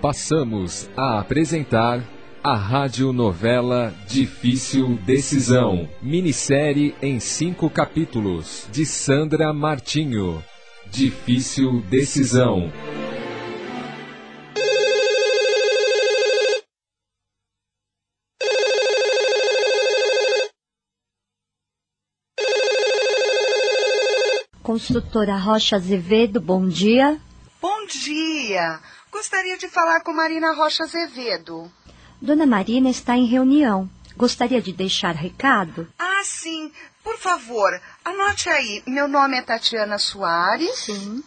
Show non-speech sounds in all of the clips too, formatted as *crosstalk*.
Passamos a apresentar a radionovela Difícil Decisão, minissérie em cinco capítulos, de Sandra Martinho. Difícil Decisão. Construtora Rocha Azevedo, bom dia. Bom dia. Gostaria de falar com Marina Rocha Azevedo. Dona Marina está em reunião. Gostaria de deixar recado? Ah, sim. Por favor, anote aí. Meu nome é Tatiana Soares. Sim.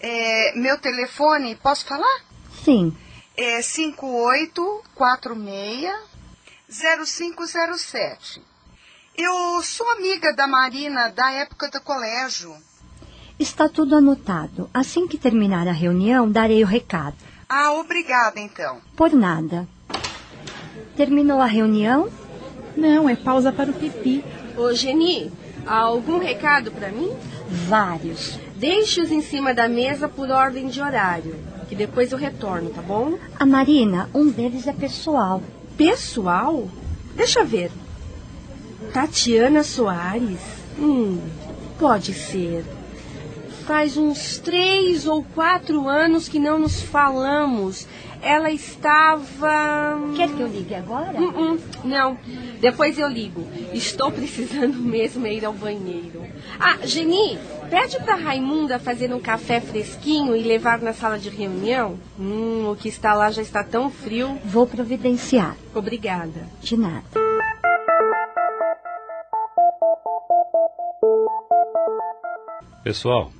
É, meu telefone, posso falar? Sim. É 5846-0507. Eu sou amiga da Marina da época do colégio. Está tudo anotado. Assim que terminar a reunião, darei o recado. Ah, obrigada então. Por nada. Terminou a reunião? Não, é pausa para o pipi. Ô, Geni, há algum recado para mim? Vários. Deixe-os em cima da mesa por ordem de horário, que depois eu retorno, tá bom? A Marina, um deles é pessoal. Pessoal? Deixa ver. Tatiana Soares? Hum, pode ser. Faz uns três ou quatro anos que não nos falamos. Ela estava. Quer que eu ligue agora? Hum, hum, não, depois eu ligo. Estou *laughs* precisando mesmo ir ao banheiro. Ah, Geni, pede para Raimunda fazer um café fresquinho e levar na sala de reunião. Hum, o que está lá já está tão frio. Vou providenciar. Obrigada. De nada. Pessoal,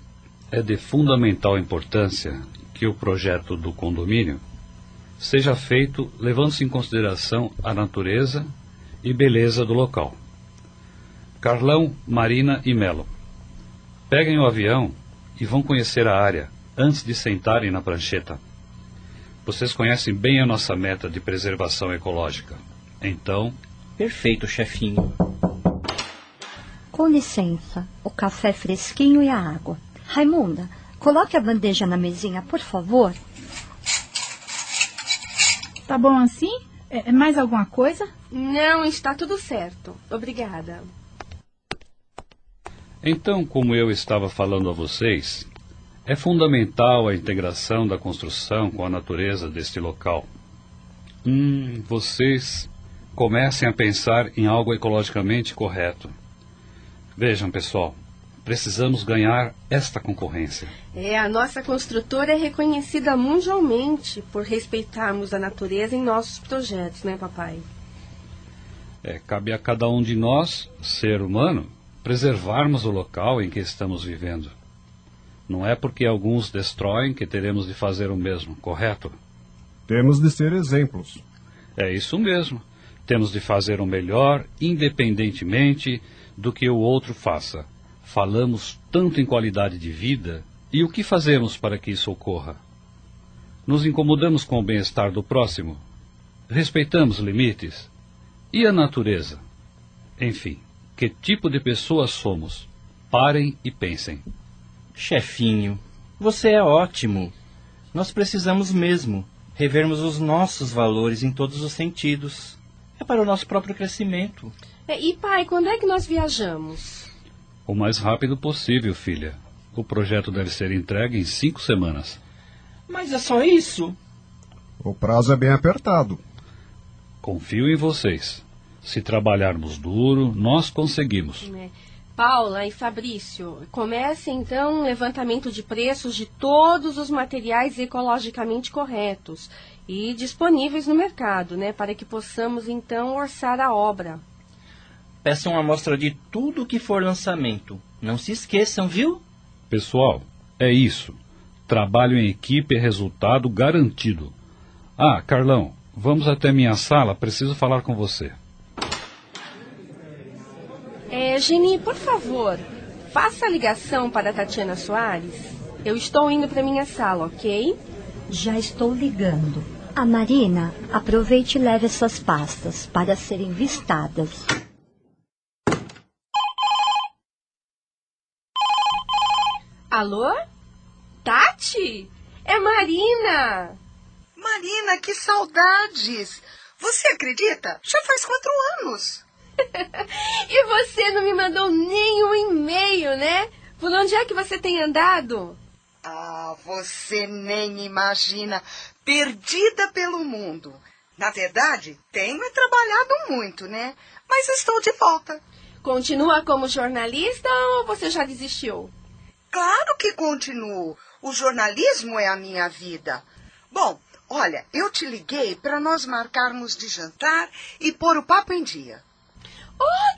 é de fundamental importância que o projeto do condomínio seja feito levando-se em consideração a natureza e beleza do local. Carlão, Marina e Melo, peguem o avião e vão conhecer a área antes de sentarem na prancheta. Vocês conhecem bem a nossa meta de preservação ecológica. Então, Perfeito, chefinho. Com licença, o café fresquinho e a água. Raimunda, coloque a bandeja na mesinha, por favor. Tá bom assim? É, é mais alguma coisa? Não, está tudo certo. Obrigada. Então, como eu estava falando a vocês, é fundamental a integração da construção com a natureza deste local. Hum, vocês comecem a pensar em algo ecologicamente correto. Vejam, pessoal, precisamos ganhar esta concorrência. É, a nossa construtora é reconhecida mundialmente por respeitarmos a natureza em nossos projetos, né, papai? É, cabe a cada um de nós, ser humano, preservarmos o local em que estamos vivendo. Não é porque alguns destroem que teremos de fazer o mesmo, correto? Temos de ser exemplos. É isso mesmo. Temos de fazer o melhor, independentemente do que o outro faça. Falamos tanto em qualidade de vida, e o que fazemos para que isso ocorra? Nos incomodamos com o bem-estar do próximo? Respeitamos limites? E a natureza? Enfim, que tipo de pessoas somos? Parem e pensem. Chefinho, você é ótimo. Nós precisamos mesmo revermos os nossos valores em todos os sentidos. É para o nosso próprio crescimento. É, e pai, quando é que nós viajamos? O mais rápido possível, filha. O projeto deve ser entregue em cinco semanas. Mas é só isso? O prazo é bem apertado. Confio em vocês. Se trabalharmos duro, nós conseguimos. É. Paula e Fabrício, comece então um levantamento de preços de todos os materiais ecologicamente corretos e disponíveis no mercado, né, para que possamos então orçar a obra. Peçam uma amostra de tudo que for lançamento. Não se esqueçam, viu? Pessoal, é isso. Trabalho em equipe é resultado garantido. Ah, Carlão, vamos até minha sala, preciso falar com você. É, Geni, por favor, faça a ligação para a Tatiana Soares. Eu estou indo para minha sala, ok? Já estou ligando. A Marina, aproveite e leve essas pastas para serem vistadas. Alô? Tati? É Marina! Marina, que saudades! Você acredita? Já faz quatro anos. *laughs* e você não me mandou nenhum e-mail, né? Por onde é que você tem andado? Ah, você nem imagina. Perdida pelo mundo. Na verdade, tenho trabalhado muito, né? Mas estou de volta. Continua como jornalista ou você já desistiu? Claro que continuo. O jornalismo é a minha vida. Bom, olha, eu te liguei para nós marcarmos de jantar e pôr o papo em dia.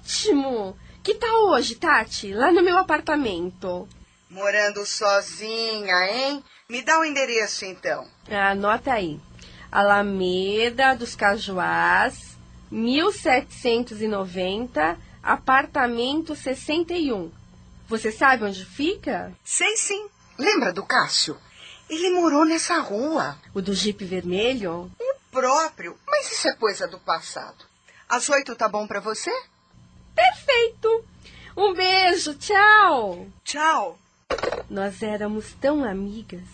Ótimo! Que tal hoje, Tati? Lá no meu apartamento. Morando sozinha, hein? Me dá o endereço, então. Anota aí. Alameda dos Cajuás, 1790, apartamento 61. Você sabe onde fica? Sei sim. Lembra do Cássio? Ele morou nessa rua. O do Jeep vermelho? O próprio. Mas isso é coisa do passado. Às oito tá bom para você? Perfeito. Um beijo. Tchau. Tchau. Nós éramos tão amigas.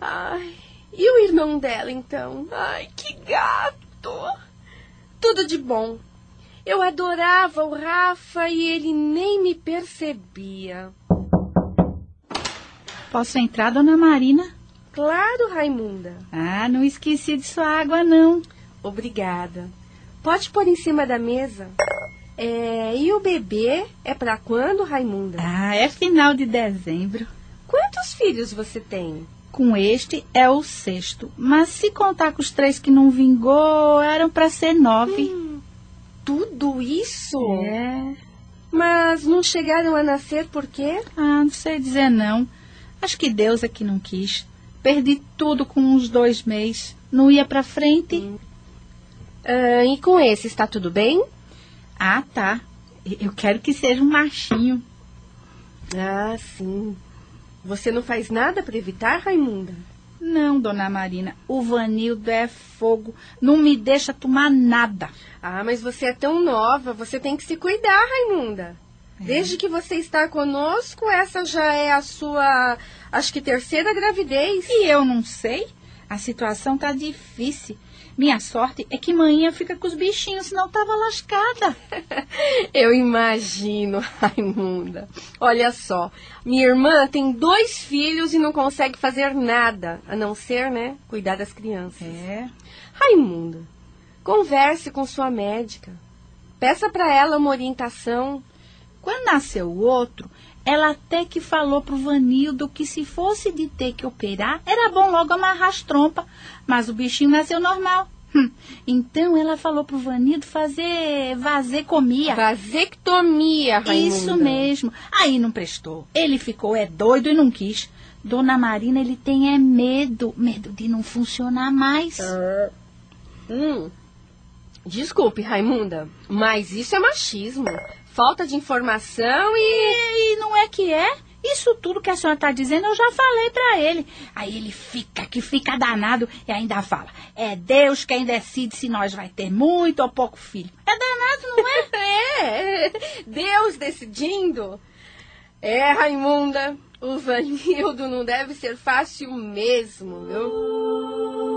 Ai, e o irmão dela, então? Ai, que gato! Tudo de bom. Eu adorava o Rafa e ele nem me percebia. Posso entrar, dona Marina? Claro, Raimunda. Ah, não esqueci de sua água, não. Obrigada. Pode pôr em cima da mesa. É, e o bebê é para quando, Raimunda? Ah, é final de dezembro. Quantos filhos você tem? Com este é o sexto. Mas se contar com os três que não vingou, eram para ser nove. Hum, tudo isso? É. Mas não chegaram a nascer por quê? Ah, não sei dizer não. Acho que Deus é que não quis. Perdi tudo com uns dois meses. Não ia para frente. Hum. Ah, e com esse está tudo bem? Ah, tá. Eu quero que seja um machinho. Ah, sim. Você não faz nada para evitar, Raimunda? Não, dona Marina. O Vanildo é fogo. Não me deixa tomar nada. Ah, mas você é tão nova. Você tem que se cuidar, Raimunda. É. Desde que você está conosco, essa já é a sua, acho que terceira gravidez. E eu não sei. A situação tá difícil. Minha sorte é que manhã fica com os bichinhos, senão tava lascada. *laughs* Eu imagino, *laughs* Raimunda. Olha só, minha irmã tem dois filhos e não consegue fazer nada, a não ser, né, cuidar das crianças. É. Raimunda, converse com sua médica. Peça para ela uma orientação. Quando nasceu o outro, ela até que falou pro Vanildo que se fosse de ter que operar, era bom logo amarrar as trompas. Mas o bichinho nasceu normal. Hum. Então ela falou pro Vanildo fazer vasectomia. Vasectomia, Raimunda. Isso mesmo. Aí não prestou. Ele ficou é doido e não quis. Dona Marina, ele tem é medo, medo de não funcionar mais. Uh, hum. Desculpe, Raimunda, mas isso é machismo falta de informação e... e não é que é? Isso tudo que a senhora está dizendo eu já falei para ele. Aí ele fica que fica danado e ainda fala: é Deus quem decide se nós vai ter muito ou pouco filho. É danado, não é? *laughs* é, Deus decidindo. É, Raimunda, o Vanildo não deve ser fácil mesmo, viu?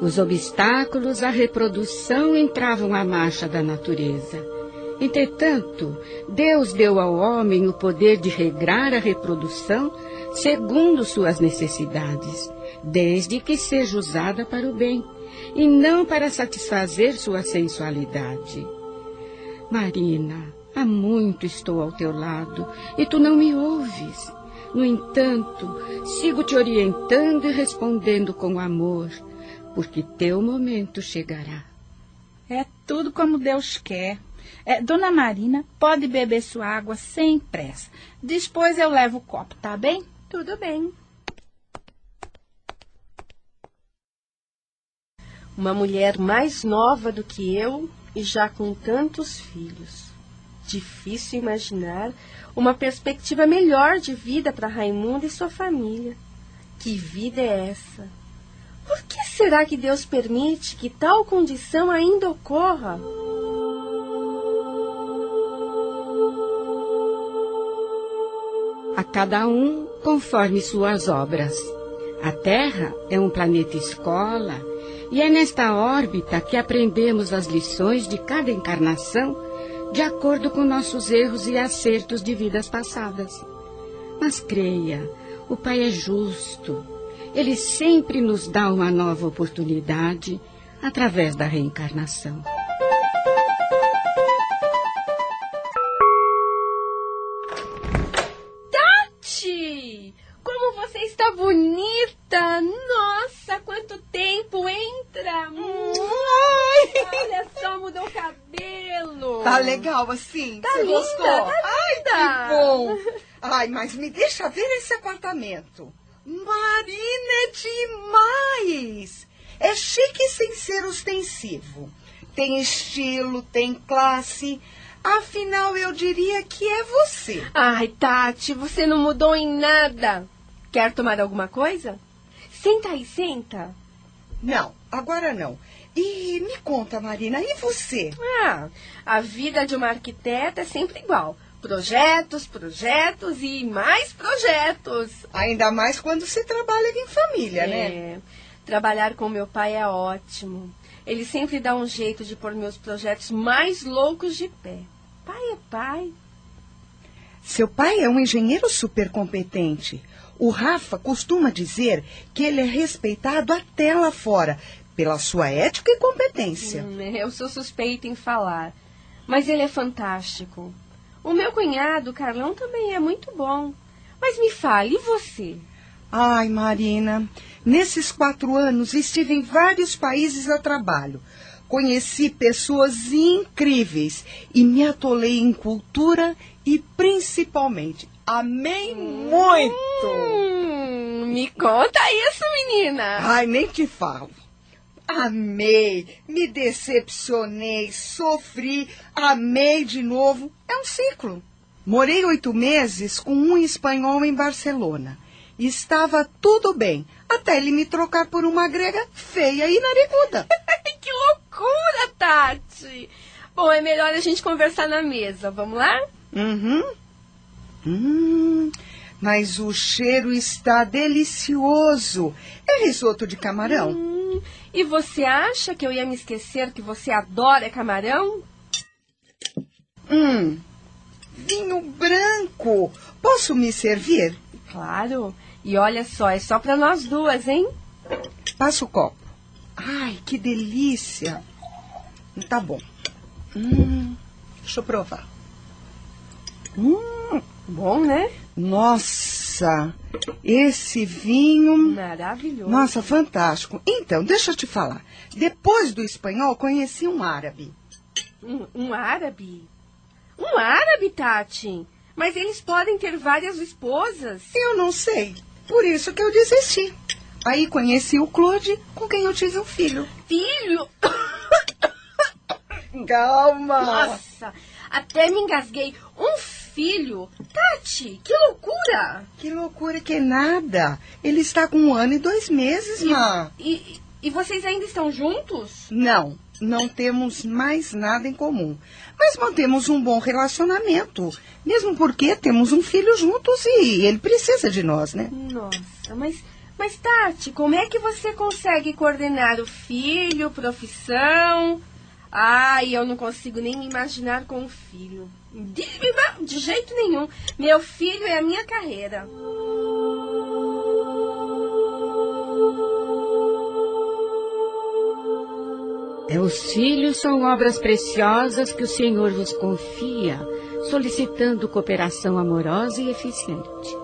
Os obstáculos à reprodução entravam à marcha da natureza. Entretanto, Deus deu ao homem o poder de regrar a reprodução segundo suas necessidades, desde que seja usada para o bem e não para satisfazer sua sensualidade. Marina, há muito estou ao teu lado e tu não me ouves. No entanto, sigo te orientando e respondendo com amor porque teu momento chegará. É tudo como Deus quer. É, Dona Marina, pode beber sua água sem pressa. Depois eu levo o copo, tá bem? Tudo bem. Uma mulher mais nova do que eu e já com tantos filhos. Difícil imaginar uma perspectiva melhor de vida para Raimundo e sua família. Que vida é essa? Por que será que Deus permite que tal condição ainda ocorra? a cada um conforme suas obras. A Terra é um planeta escola e é nesta órbita que aprendemos as lições de cada encarnação de acordo com nossos erros e acertos de vidas passadas. Mas creia, o Pai é justo. Ele sempre nos dá uma nova oportunidade através da reencarnação. Tati! Como você está bonita! Nossa, quanto tempo! Entra! Olha só, mudou o cabelo! Tá legal assim? Tá Você linda, gostou? tá Ai, que bom! Ai, mas me deixa ver esse apartamento. Marina, é demais! É chique sem ser ostensivo. Tem estilo, tem classe. Afinal, eu diria que é você. Ai, Tati, você não mudou em nada. Quer tomar alguma coisa? Senta aí, senta. Não, agora não. E me conta, Marina, e você? Ah, a vida de uma arquiteta é sempre igual. Projetos, projetos e mais projetos. Ainda mais quando se trabalha em família, né? É, trabalhar com meu pai é ótimo. Ele sempre dá um jeito de pôr meus projetos mais loucos de pé. Pai é pai. Seu pai é um engenheiro super competente. O Rafa costuma dizer que ele é respeitado até lá fora pela sua ética e competência. Hum, eu sou suspeita em falar, mas ele é fantástico. O meu cunhado, Carlão, também é muito bom. Mas me fale, e você? Ai, Marina, nesses quatro anos estive em vários países a trabalho. Conheci pessoas incríveis e me atolei em cultura e principalmente amei muito. Hum, me conta isso, menina. Ai, nem te falo. Amei, me decepcionei, sofri, amei de novo. É um ciclo. Morei oito meses com um espanhol em Barcelona. Estava tudo bem, até ele me trocar por uma grega feia e nariguda. *laughs* que loucura, Tati! Bom, é melhor a gente conversar na mesa. Vamos lá? Uhum. Hum, mas o cheiro está delicioso. É risoto de camarão? Hum, e você acha que eu ia me esquecer que você adora camarão? Hum, vinho branco. Posso me servir? Claro. E olha só, é só para nós duas, hein? Passa o copo. Ai, que delícia. Tá bom. Hum, deixa eu provar. Hum, bom, né? Nossa, esse vinho. Maravilhoso. Nossa, fantástico. Então, deixa eu te falar. Depois do espanhol, conheci um árabe. Um, um árabe? Um árabe, Tati? Mas eles podem ter várias esposas. Eu não sei. Por isso que eu desisti. Aí conheci o Claude, com quem eu tive um filho. Filho? *coughs* Calma. Nossa, até me engasguei. Um filho? Tati, que loucura! Que loucura que nada. Ele está com um ano e dois meses, Má. E, e vocês ainda estão juntos? Não, não temos mais nada em comum. Mas mantemos um bom relacionamento. Mesmo porque temos um filho juntos e ele precisa de nós, né? Nossa, mas, mas Tati, como é que você consegue coordenar o filho, profissão? Ai, eu não consigo nem me imaginar com um filho. De, jeito nenhum. Meu filho é a minha carreira. Os filhos são obras preciosas que o Senhor vos confia, solicitando cooperação amorosa e eficiente.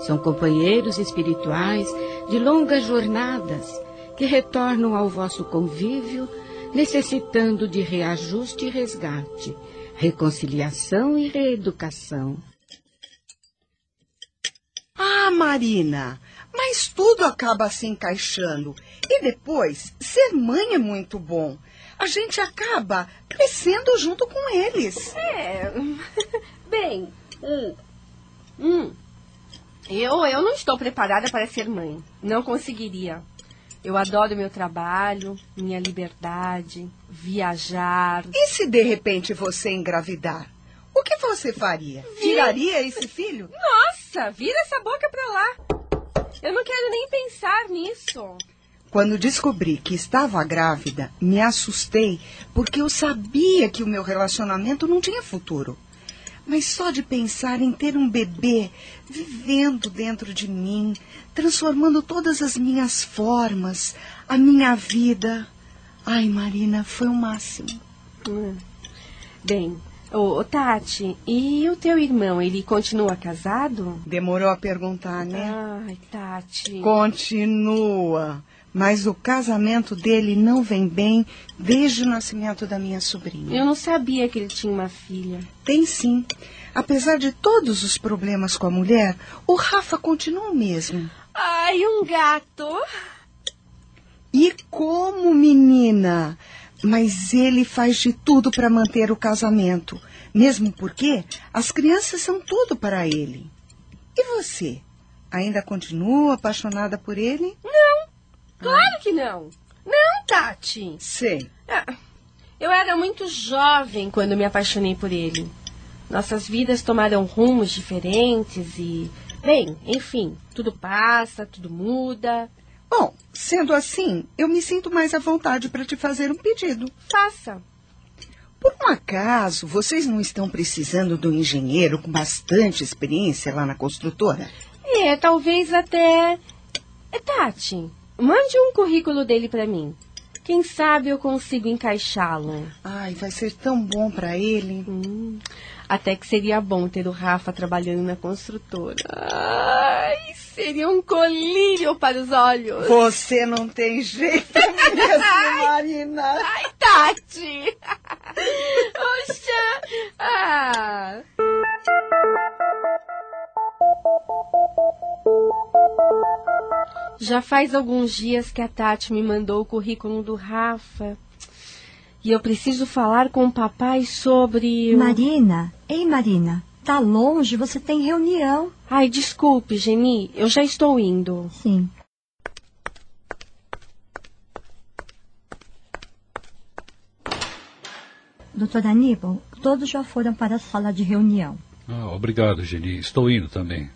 São companheiros espirituais de longas jornadas que retornam ao vosso convívio, necessitando de reajuste e resgate, reconciliação e reeducação. Ah, Marina, mas tudo acaba se encaixando. E depois, ser mãe é muito bom. A gente acaba crescendo junto com eles. É. *laughs* Bem, hum, hum, eu, eu não estou preparada para ser mãe. Não conseguiria. Eu adoro meu trabalho, minha liberdade, viajar. E se de repente você engravidar? O que você faria? Tiraria esse filho? Nossa! Vira essa boca pra lá. Eu não quero nem pensar nisso. Quando descobri que estava grávida, me assustei porque eu sabia que o meu relacionamento não tinha futuro. Mas só de pensar em ter um bebê vivendo dentro de mim, transformando todas as minhas formas, a minha vida. Ai, Marina, foi o máximo. Hum. Bem, ô, Tati, e o teu irmão, ele continua casado? Demorou a perguntar, né? Ai, Tati. Continua. Mas o casamento dele não vem bem desde o nascimento da minha sobrinha. Eu não sabia que ele tinha uma filha. Tem sim. Apesar de todos os problemas com a mulher, o Rafa continua o mesmo. Ai, um gato. E como, menina? Mas ele faz de tudo para manter o casamento, mesmo porque as crianças são tudo para ele. E você? Ainda continua apaixonada por ele? Não, claro que não. Não, Tati. Sei. Ah, eu era muito jovem quando me apaixonei por ele. Nossas vidas tomaram rumos diferentes e, bem, enfim, tudo passa, tudo muda. Bom, sendo assim, eu me sinto mais à vontade para te fazer um pedido. Faça. Por um acaso, vocês não estão precisando de um engenheiro com bastante experiência lá na construtora? É, talvez até. É, Tati, mande um currículo dele para mim. Quem sabe eu consigo encaixá-lo. Ai, vai ser tão bom para ele. Hum, até que seria bom ter o Rafa trabalhando na construtora. Ai, seria um colírio para os olhos. Você não tem jeito mesmo, *laughs* Marina. Ai, Tati! *laughs* Poxa! Ah! Já faz alguns dias que a Tati me mandou o currículo do Rafa. E eu preciso falar com o papai sobre. o- Marina, ei Marina, tá longe, você tem reunião. Ai, desculpe, Geni, eu já estou indo. Sim. Doutor Aníbal, todos já foram para a sala de reunião. Ah, obrigado, Geni. Estou indo também.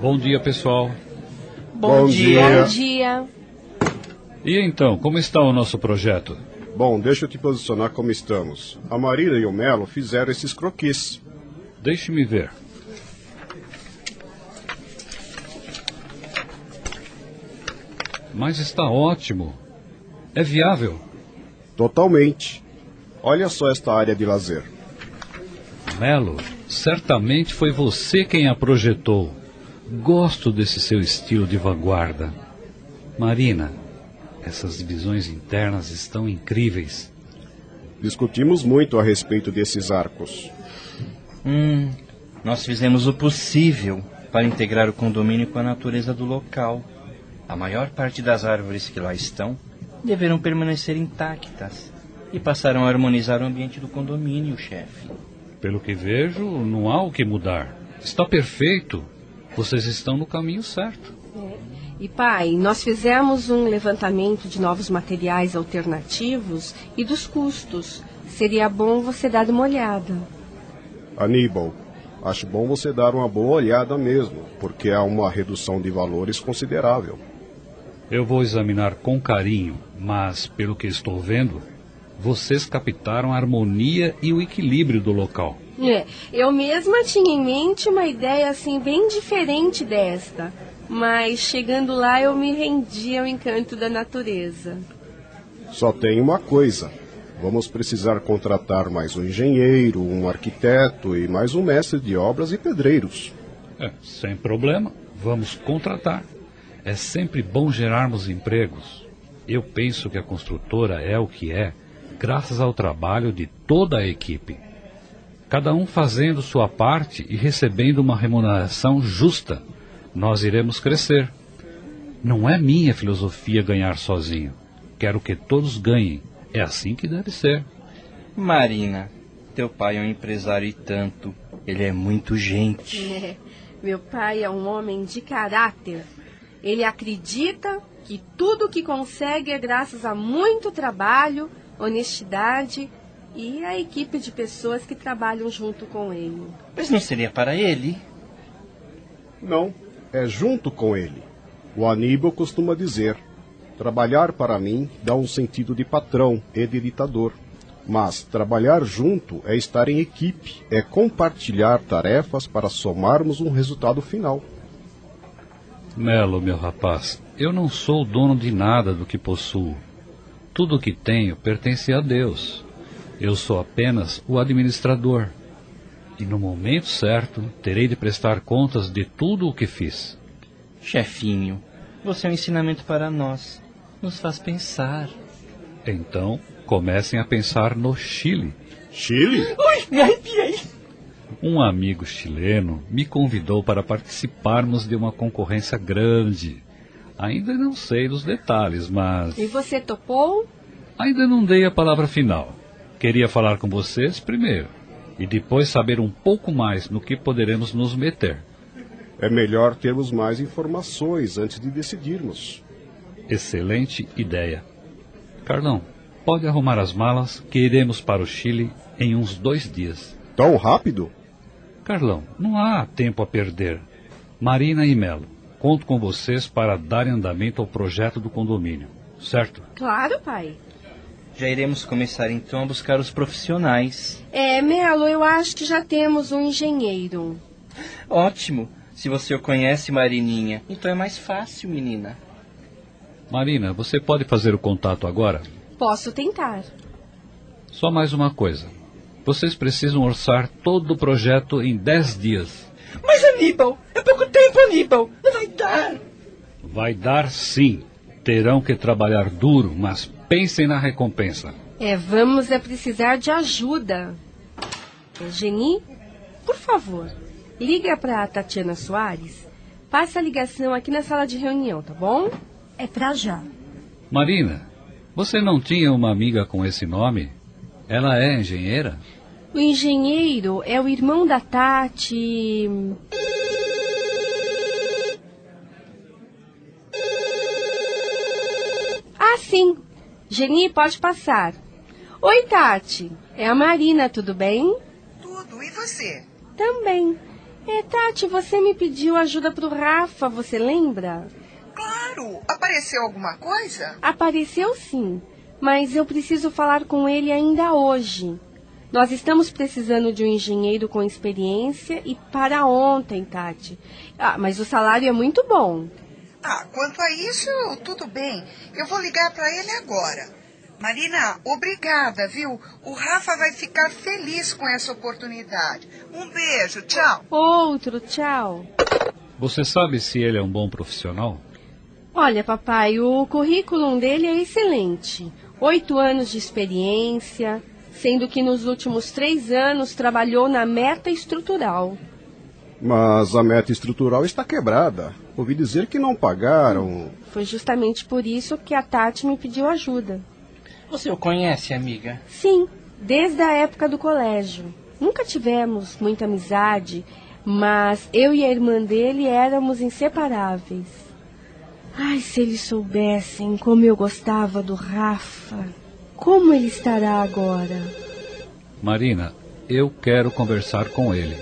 Bom dia, pessoal. Bom, Bom dia. E então, como está o nosso projeto? Bom, deixa eu te posicionar como estamos. A Marina e o Melo fizeram esses croquis. Deixe-me ver. Mas está ótimo. É viável. Totalmente. Olha só esta área de lazer. Melo, certamente foi você quem a projetou. Gosto desse seu estilo de vanguarda. Marina, essas divisões internas estão incríveis. Discutimos muito a respeito desses arcos. Hum, nós fizemos o possível para integrar o condomínio com a natureza do local. A maior parte das árvores que lá estão deverão permanecer intactas e passarão a harmonizar o ambiente do condomínio, chefe. Pelo que vejo, não há o que mudar. Está perfeito. Vocês estão no caminho certo. E pai, nós fizemos um levantamento de novos materiais alternativos e dos custos. Seria bom você dar uma olhada. Aníbal, acho bom você dar uma boa olhada mesmo, porque há uma redução de valores considerável. Eu vou examinar com carinho, mas, pelo que estou vendo, vocês captaram a harmonia e o equilíbrio do local. É, eu mesma tinha em mente uma ideia assim bem diferente desta, mas chegando lá eu me rendi ao encanto da natureza. Só tem uma coisa. Vamos precisar contratar mais um engenheiro, um arquiteto e mais um mestre de obras e pedreiros. É, sem problema, vamos contratar. É sempre bom gerarmos empregos. Eu penso que a construtora é o que é, graças ao trabalho de toda a equipe. Cada um fazendo sua parte e recebendo uma remuneração justa, nós iremos crescer. Não é minha filosofia ganhar sozinho. Quero que todos ganhem. É assim que deve ser. Marina, teu pai é um empresário e tanto. Ele é muito gente. *laughs* É, meu pai é um homem de caráter. Ele acredita que tudo que consegue é graças a muito trabalho, honestidade e a equipe de pessoas que trabalham junto com ele. Mas não seria para ele? Não, é junto com ele. O Aníbal costuma dizer: trabalhar para mim dá um sentido de patrão e de ditador. Mas trabalhar junto é estar em equipe, é compartilhar tarefas para somarmos um resultado final. Melo, meu rapaz, eu não sou dono de nada do que possuo. Tudo o que tenho pertence a Deus. Eu sou apenas o administrador. E no momento certo, terei de prestar contas de tudo o que fiz. Chefinho, você é um ensinamento para nós. Nos faz pensar. Então, comecem a pensar no Chile. Chile? Ui, me arrepiei. Um amigo chileno me convidou para participarmos de uma concorrência grande. Ainda não sei dos detalhes, mas. E você topou? Ainda não dei a palavra final. Queria falar com vocês primeiro e depois saber um pouco mais no que poderemos nos meter. É melhor termos mais informações antes de decidirmos. Excelente ideia. Carlão, pode arrumar as malas que iremos para o Chile em uns dois dias. Tão rápido? Carlão, não há tempo a perder. Marina e Melo, conto com vocês para darem andamento ao projeto do condomínio, certo? Claro, pai. Já iremos começar então a buscar os profissionais. É, Melo, eu acho que já temos um engenheiro. Ótimo. Se você o conhece, Marininha, então é mais fácil, menina. Marina, você pode fazer o contato agora? Posso tentar. Só mais uma coisa. Vocês precisam orçar todo o projeto em 10 dias. Mas, Aníbal, é pouco tempo, Aníbal. Não vai dar. Vai dar sim. Terão que trabalhar duro, mas pensem na recompensa. É, vamos é precisar de ajuda. É, Geni, por favor, liga para a Tatiana Soares. Passa a ligação aqui na sala de reunião, tá bom? É pra já. Marina, você não tinha uma amiga com esse nome? Ela é engenheira? O engenheiro é o irmão da Tati. Ah, sim. Geni, pode passar. Oi, Tati. É a Marina, tudo bem? Tudo, e você? Também. É, Tati, você me pediu ajuda pro Rafa, você lembra? Claro, apareceu alguma coisa? Apareceu sim, mas eu preciso falar com ele ainda hoje. Nós estamos precisando de um engenheiro com experiência e para ontem, Tati. Ah, mas o salário é muito bom. Ah, quanto a isso, tudo bem. Eu vou ligar para ele agora. Marina, obrigada, viu? O Rafa vai ficar feliz com essa oportunidade. Um beijo, tchau. Outro, tchau. Você sabe se ele é um bom profissional? Olha, papai, o currículo dele é excelente. Oito anos de experiência, sendo que nos últimos três anos trabalhou na meta estrutural. Mas a meta estrutural está quebrada. Ouvi dizer que não pagaram. Foi justamente por isso que a Tati me pediu ajuda. Você o conhece, amiga? Sim, desde a época do colégio. Nunca tivemos muita amizade, mas eu e a irmã dele éramos inseparáveis. Ai, se eles soubessem como eu gostava do Rafa. Como ele estará agora? Marina, eu quero conversar com ele.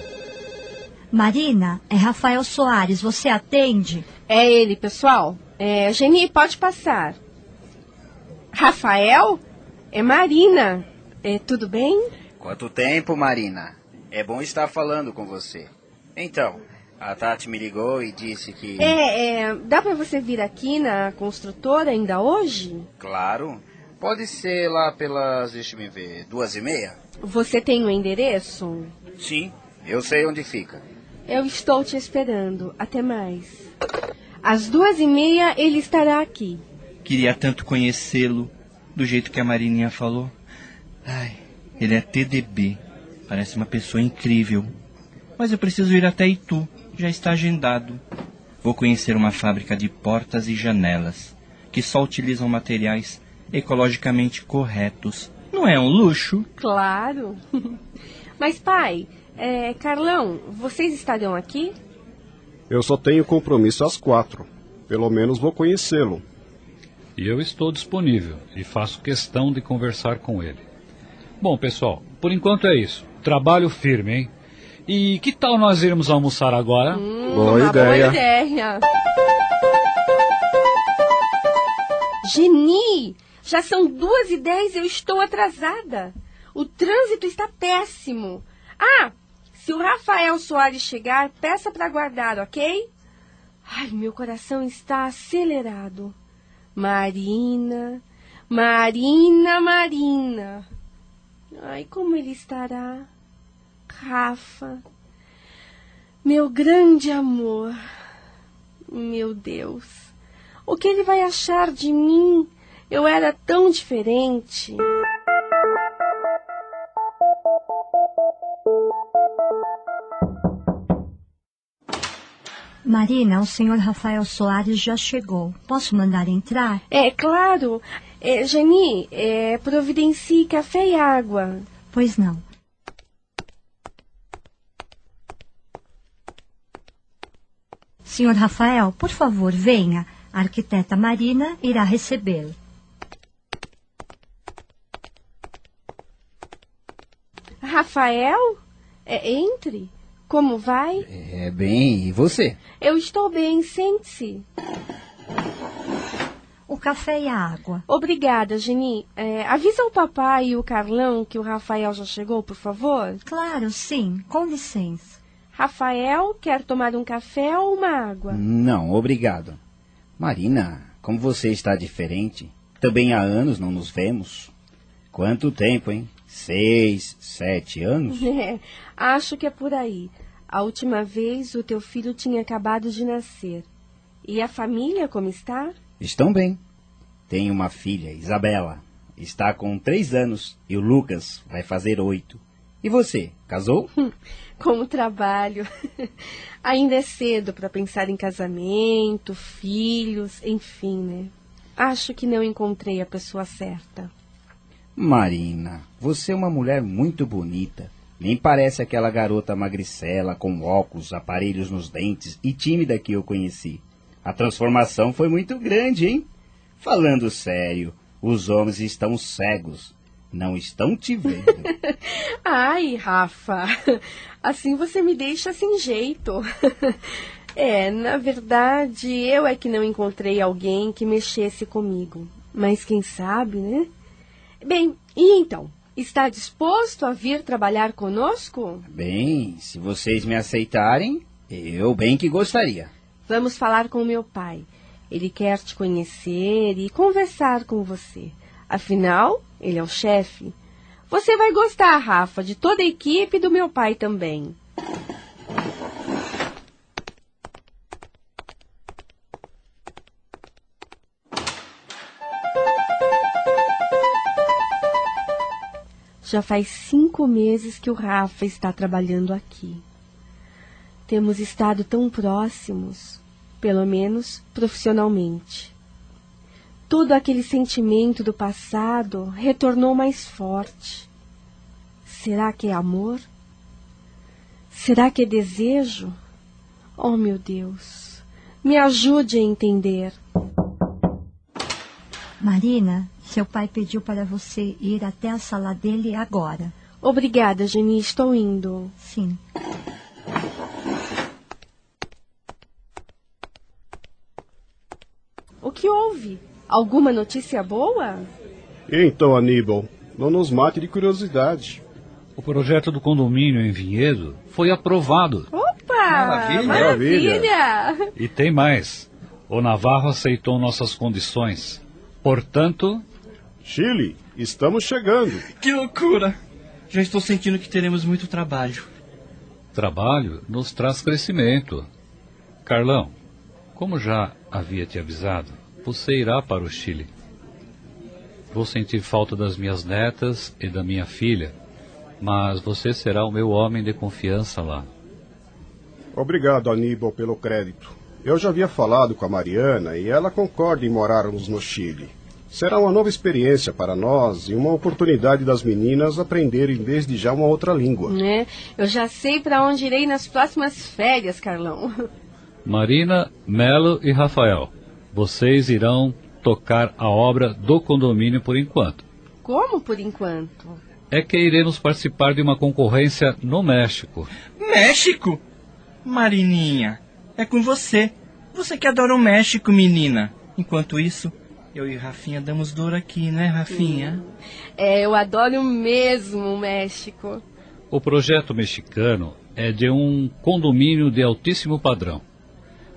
Marina, é Rafael Soares, você atende? É ele, pessoal. É, Geni, pode passar. Rafael? É Marina. É, tudo bem? Quanto tempo, Marina? É bom estar falando com você. Então, a Tati me ligou e disse que. É, é dá para você vir aqui na construtora ainda hoje? Claro. Pode ser lá pelas. Deixa eu me ver. Duas e meia? Você tem o um endereço? Sim, eu sei onde fica. Eu estou te esperando. Até mais. Às duas e meia ele estará aqui. Queria tanto conhecê-lo, do jeito que a Marininha falou. Ai, ele é TDB. Parece uma pessoa incrível. Mas eu preciso ir até Itu. Já está agendado. Vou conhecer uma fábrica de portas e janelas que só utilizam materiais ecologicamente corretos. Não é um luxo? Claro. *laughs* Mas, pai, é, Carlão, vocês estarão aqui? Eu só tenho compromisso às quatro. Pelo menos vou conhecê-lo. E eu estou disponível e faço questão de conversar com ele. Bom, pessoal, por enquanto é isso. Trabalho firme, hein? E que tal nós irmos almoçar agora? Hum, Boa uma ideia. boa ideia. Geni, já são duas e dez eu estou atrasada. O trânsito está péssimo. Ah, se o Rafael Soares chegar, peça para aguardar, ok? Ai, meu coração está acelerado. Marina, Marina, Marina. Ai, como ele estará? Rafa, meu grande amor. Meu Deus, o que ele vai achar de mim? Eu era tão diferente. Marina, o senhor Rafael Soares já chegou. Posso mandar entrar? É claro. É, é, providencie café e água. Pois não. Senhor Rafael, por favor, venha. A arquiteta Marina irá recebê-lo. Rafael? É, entre. Como vai? É bem, e você? Eu estou bem, sente-se. O café e a água. Obrigada, Geni. É, avisa o papai e o Carlão que o Rafael já chegou, por favor. Claro, sim. Com licença. Rafael, quer tomar um café ou uma água? Não, obrigado. Marina, como você está diferente. Também há anos não nos vemos. Quanto tempo, hein? Seis, sete anos? *laughs* É, acho que é por aí. A última vez o teu filho tinha acabado de nascer. E a família como está? Estão bem. Tenho uma filha, Isabela. Está com três anos e o Lucas vai fazer oito. E você, casou? *laughs* Com o trabalho. *laughs* Ainda é cedo para pensar em casamento, filhos, enfim, né? Acho que não encontrei a pessoa certa. Marina, você é uma mulher muito bonita. Nem parece aquela garota magricela, com óculos, aparelhos nos dentes e tímida que eu conheci. A transformação foi muito grande, hein? Falando sério, os homens estão cegos. Não estão te vendo. *laughs* Ai, Rafa, assim você me deixa sem jeito. *laughs* É, na verdade, eu é que não encontrei alguém que mexesse comigo. Mas quem sabe, né? Bem, e então? Está disposto a vir trabalhar conosco? Bem, se vocês me aceitarem, eu bem que gostaria. Vamos falar com meu pai. Ele quer te conhecer e conversar com você. Afinal, ele é o chefe. Você vai gostar, Rafa, de toda a equipe e do meu pai também. Já faz cinco meses que o Rafa está trabalhando aqui. Temos estado tão próximos, pelo menos profissionalmente. Todo aquele sentimento do passado retornou mais forte. Será que é amor? Será que é desejo? Oh, meu Deus, me ajude a entender. Marina, seu pai pediu para você ir até a sala dele agora. Obrigada, Geni, estou indo. Sim. O que houve? Alguma notícia boa? Então, Aníbal, não nos mate de curiosidade. O projeto do condomínio em Vinhedo foi aprovado. Opa! Maravilha, maravilha. E tem mais. O Navarro aceitou nossas condições. Portanto, Chile, estamos chegando. Que loucura! Já estou sentindo que teremos muito trabalho. trabalho nos traz crescimento. Carlão, como já havia te avisado, você irá para o Chile. Vou sentir falta das minhas netas e da minha filha, mas você será o meu homem de confiança lá. Obrigado, Aníbal, pelo crédito. Eu já havia falado com a Mariana e ela concorda em morarmos no Chile. Será uma nova experiência para nós e uma oportunidade das meninas aprenderem desde já uma outra língua. Né? Eu já sei para onde irei nas próximas férias, Carlão. *laughs* Marina, Melo e Rafael, Vocês irão tocar a obra do condomínio por enquanto. Como por enquanto? É que iremos participar de uma concorrência no México. México? Marininha, é com você. Você que adora o México, menina. Enquanto isso, eu e Rafinha damos dor aqui, né, Rafinha? É, eu adoro mesmo o México. O projeto mexicano é de um condomínio de altíssimo padrão.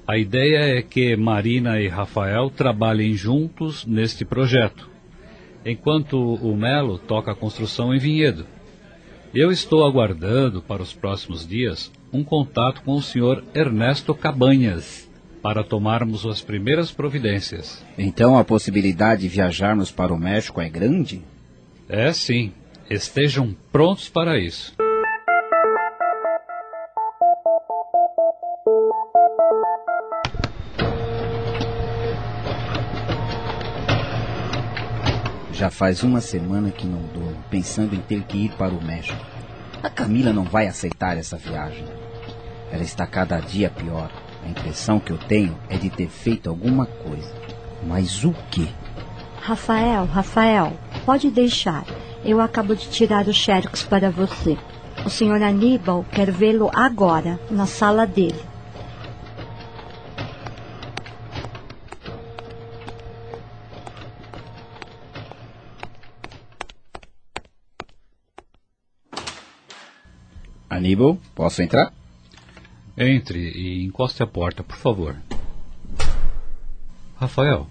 A ideia é que Marina e Rafael trabalhem juntos neste projeto, enquanto o Melo toca a construção em Vinhedo. Eu estou aguardando para os próximos dias um contato com o senhor Ernesto Cabanhas para tomarmos as primeiras providências. Então a possibilidade de viajarmos para o México é grande? É sim. Estejam prontos para isso. Já faz uma semana que não durmo, pensando em ter que ir para o México. A Camila não vai aceitar essa viagem. Ela está cada dia pior. A impressão que eu tenho é de ter feito alguma coisa. Mas o quê? Rafael, Rafael, pode deixar. Eu acabo de tirar o xerox para você. O senhor Aníbal quer vê-lo agora, na sala dele. Aníbal, posso entrar? Entre e encoste a porta, por favor. Rafael,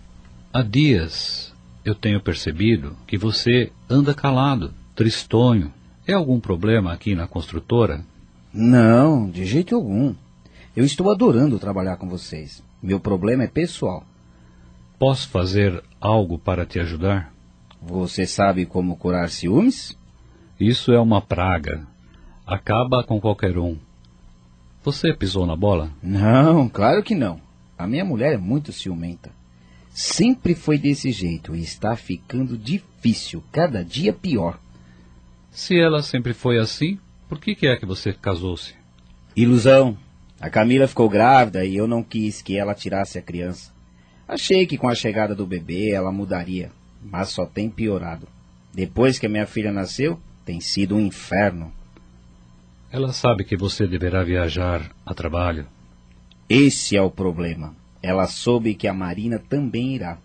há dias eu tenho percebido que você anda calado, tristonho. É algum problema aqui na construtora? Não, de jeito algum. Eu estou adorando trabalhar com vocês. Meu problema é pessoal. Posso fazer algo para te ajudar? Você sabe como curar ciúmes? Isso é uma praga. Acaba com qualquer um. Você pisou na bola? Não, claro que não. A minha mulher é muito ciumenta. Sempre foi desse jeito e está ficando difícil, cada dia pior. Se ela sempre foi assim, por que, que é que você casou-se? Ilusão. A Camila ficou grávida e eu não quis que ela tirasse a criança. Achei que com a chegada do bebê ela mudaria, mas só tem piorado. Depois que a minha filha nasceu, tem sido um inferno. Ela sabe que você deverá viajar a trabalho. Esse é o problema. Ela soube que a Marina também irá.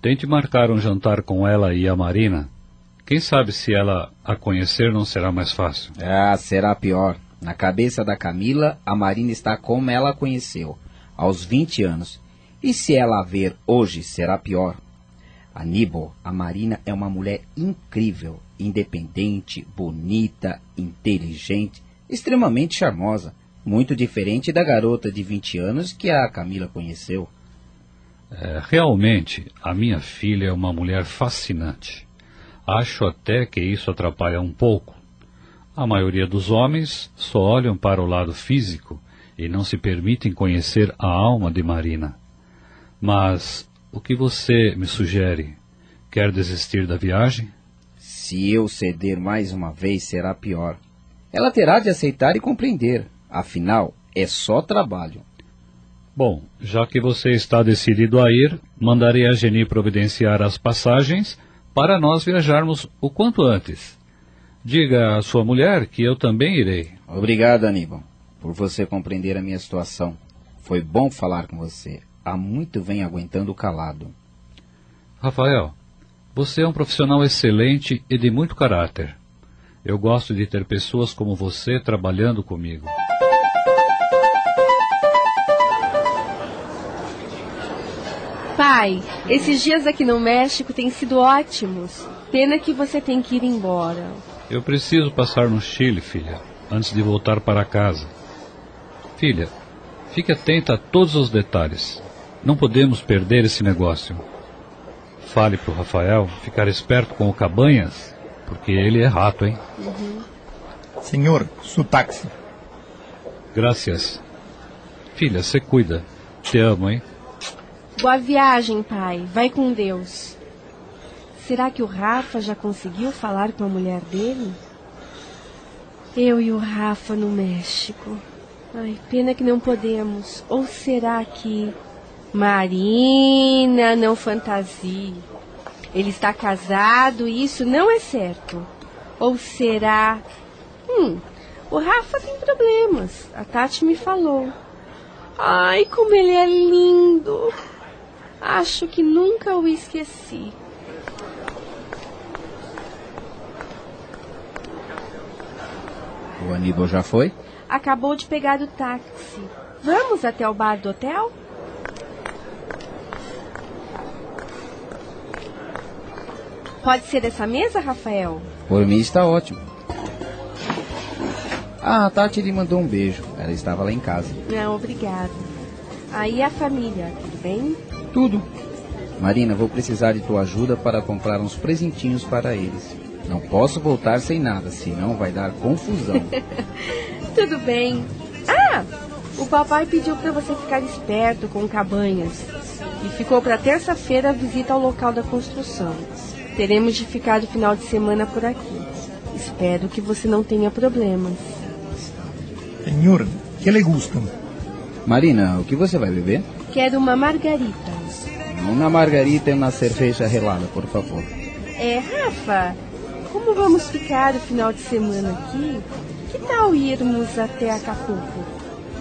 Tente marcar um jantar com ela e a Marina. Quem sabe se ela a conhecer não será mais fácil. Ah, será pior. Na cabeça da Camila, a Marina está como ela a conheceu, aos 20 anos. E se ela a ver hoje, será pior. Aníbal, a Marina é uma mulher incrível, independente, bonita, inteligente, extremamente charmosa, muito diferente da garota de 20 anos que a Camila conheceu. É, realmente, a minha filha é uma mulher fascinante. Acho até que isso atrapalha um pouco. A maioria dos homens só olham para o lado físico e não se permitem conhecer a alma de Marina. Mas o que você me sugere? Quer desistir da viagem? Se eu ceder mais uma vez, será pior. Ela terá de aceitar e compreender. Afinal, é só trabalho. Bom, já que você está decidido a ir, mandarei a Geni providenciar as passagens para nós viajarmos o quanto antes. Diga à sua mulher que eu também irei. Obrigado, Aníbal, por você compreender a minha situação. Foi bom falar com você. Há muito vem aguentando calado. Rafael, você é um profissional excelente e de muito caráter. Eu gosto de ter pessoas como você trabalhando comigo. Pai, esses dias aqui no México têm sido ótimos. Pena que você tem que ir embora. Eu preciso passar no Chile, filha, antes de voltar para casa. Filha, fique atenta a todos os detalhes. Não podemos perder esse negócio. Fale para o Rafael ficar esperto com o Cabanhas, porque ele é rato, hein? Uhum. Senhor, su táxi. Graças. Filha, você cuida. Te amo, hein? Boa viagem, pai. Vai com Deus. Será que o Rafa já conseguiu falar com a mulher dele? Eu e o Rafa no México. Ai, pena que não podemos. Ou será que. Marina, não fantasie. Ele está casado e isso não é certo. Ou será? Hum, o Rafa tem problemas. A Tati me falou. Ai, como ele é lindo. Acho que nunca o esqueci. O Aníbal já foi? Acabou de pegar o táxi. Vamos até o bar do hotel? Pode ser dessa mesa, Rafael? Por mim está ótimo. Ah, a Tati lhe mandou um beijo. Ela estava lá em casa. Não, obrigada. Aí a família, tudo bem? Tudo. Marina, vou precisar de tua ajuda para comprar uns presentinhos para eles. Não posso voltar sem nada, senão vai dar confusão. *laughs* tudo bem. Ah, o papai pediu para você ficar esperto com cabanhas. E ficou para terça-feira a visita ao local da construção. Teremos de ficar o final de semana por aqui. Espero que você não tenha problemas. Senhor, que lhe gustam? Marina, o que você vai beber? Quero uma margarita. Uma margarita e uma cerveja relada, por favor. É, Rafa, como vamos ficar o final de semana aqui, que tal irmos até Acapulco?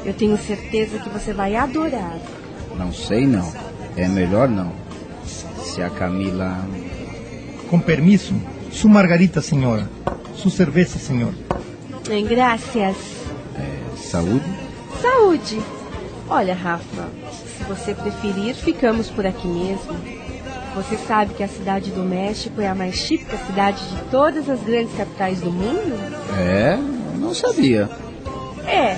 Eu tenho certeza que você vai adorar. Não sei não. É melhor não. Se a Camila com permisso, sua margarita, senhora. Sua cerveja, senhor. Graças. É, saúde? Saúde. Olha, Rafa, se você preferir, ficamos por aqui mesmo. Você sabe que a cidade do México é a mais típica cidade de todas as grandes capitais do mundo? É, não sabia. É,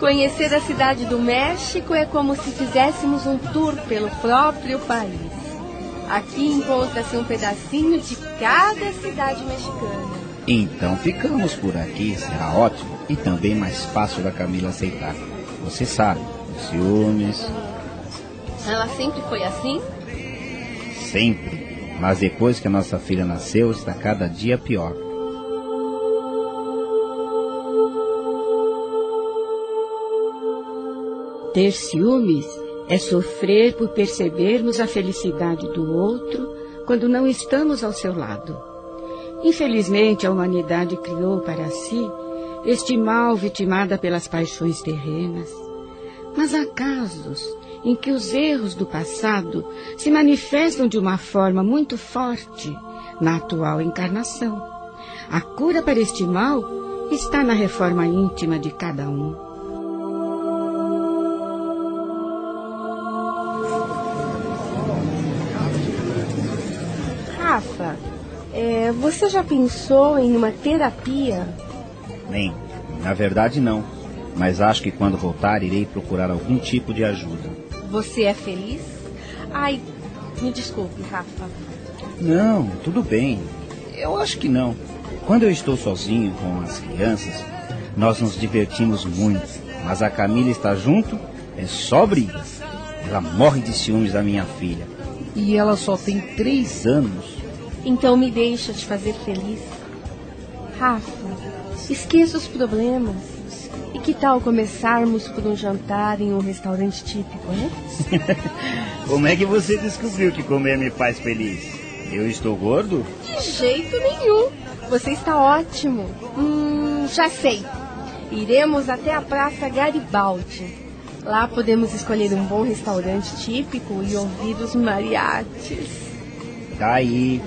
conhecer a cidade do México é como se fizéssemos um tour pelo próprio país. Aqui encontra-se um pedacinho de cada cidade mexicana. Então ficamos por aqui, será ótimo e também mais fácil da Camila aceitar. Você sabe, os ciúmes. Ela sempre foi assim? Sempre. Mas depois que a nossa filha nasceu, está cada dia pior. Ter ciúmes é sofrer por percebermos a felicidade do outro quando não estamos ao seu lado. Infelizmente, a humanidade criou para si este mal vitimada pelas paixões terrenas. Mas há casos em que os erros do passado se manifestam de uma forma muito forte na atual encarnação. A cura para este mal está na reforma íntima de cada um. É, você já pensou em uma terapia? Nem. Na verdade, não. Mas acho que quando voltar, irei procurar algum tipo de ajuda. Você é feliz? Ai, me desculpe, Rafa. Não, tudo bem. Eu acho que não. Quando eu estou sozinho com as crianças, nós nos divertimos muito. Mas a Camila está junto, é só briga. Ela morre de ciúmes da minha filha. E ela só tem três anos. Então me deixa te fazer feliz. Rafa, esqueça os problemas. E que tal começarmos por um jantar em um restaurante típico, né? *laughs* Como é que você descobriu que comer me faz feliz? Eu estou gordo? De jeito nenhum. Você está ótimo. Hum, já sei. Iremos até a Praça Garibaldi. Lá podemos escolher um bom restaurante típico e ouvir os mariachis. Tá aí.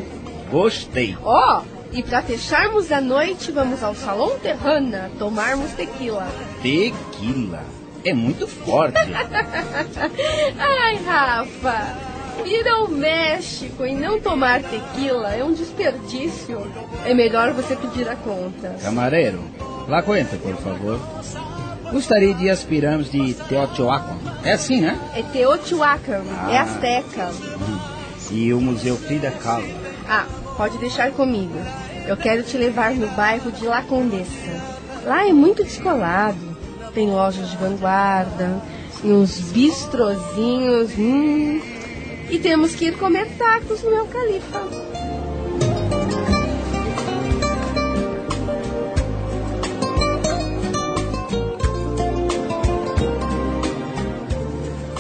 Gostei. Ó, oh, e para fecharmos a noite, vamos ao Salão Terrana tomarmos tequila. Tequila? É muito forte. *laughs* Ai, Rafa, ir ao México e não tomar tequila é um desperdício. É melhor você pedir a conta. Camareiro, lá conta, por favor. Gostaria de ir às pirâmides de Teotihuacan. É assim, né? É Teotihuacan, é ah. é azteca. E o Museu Frida Kahlo. Ah, Pode deixar comigo. Eu quero te levar no bairro de La Condessa. Lá é muito descolado. Tem lojas de vanguarda, uns bistrozinhos. Hum, e temos que ir comer tacos no meu califa.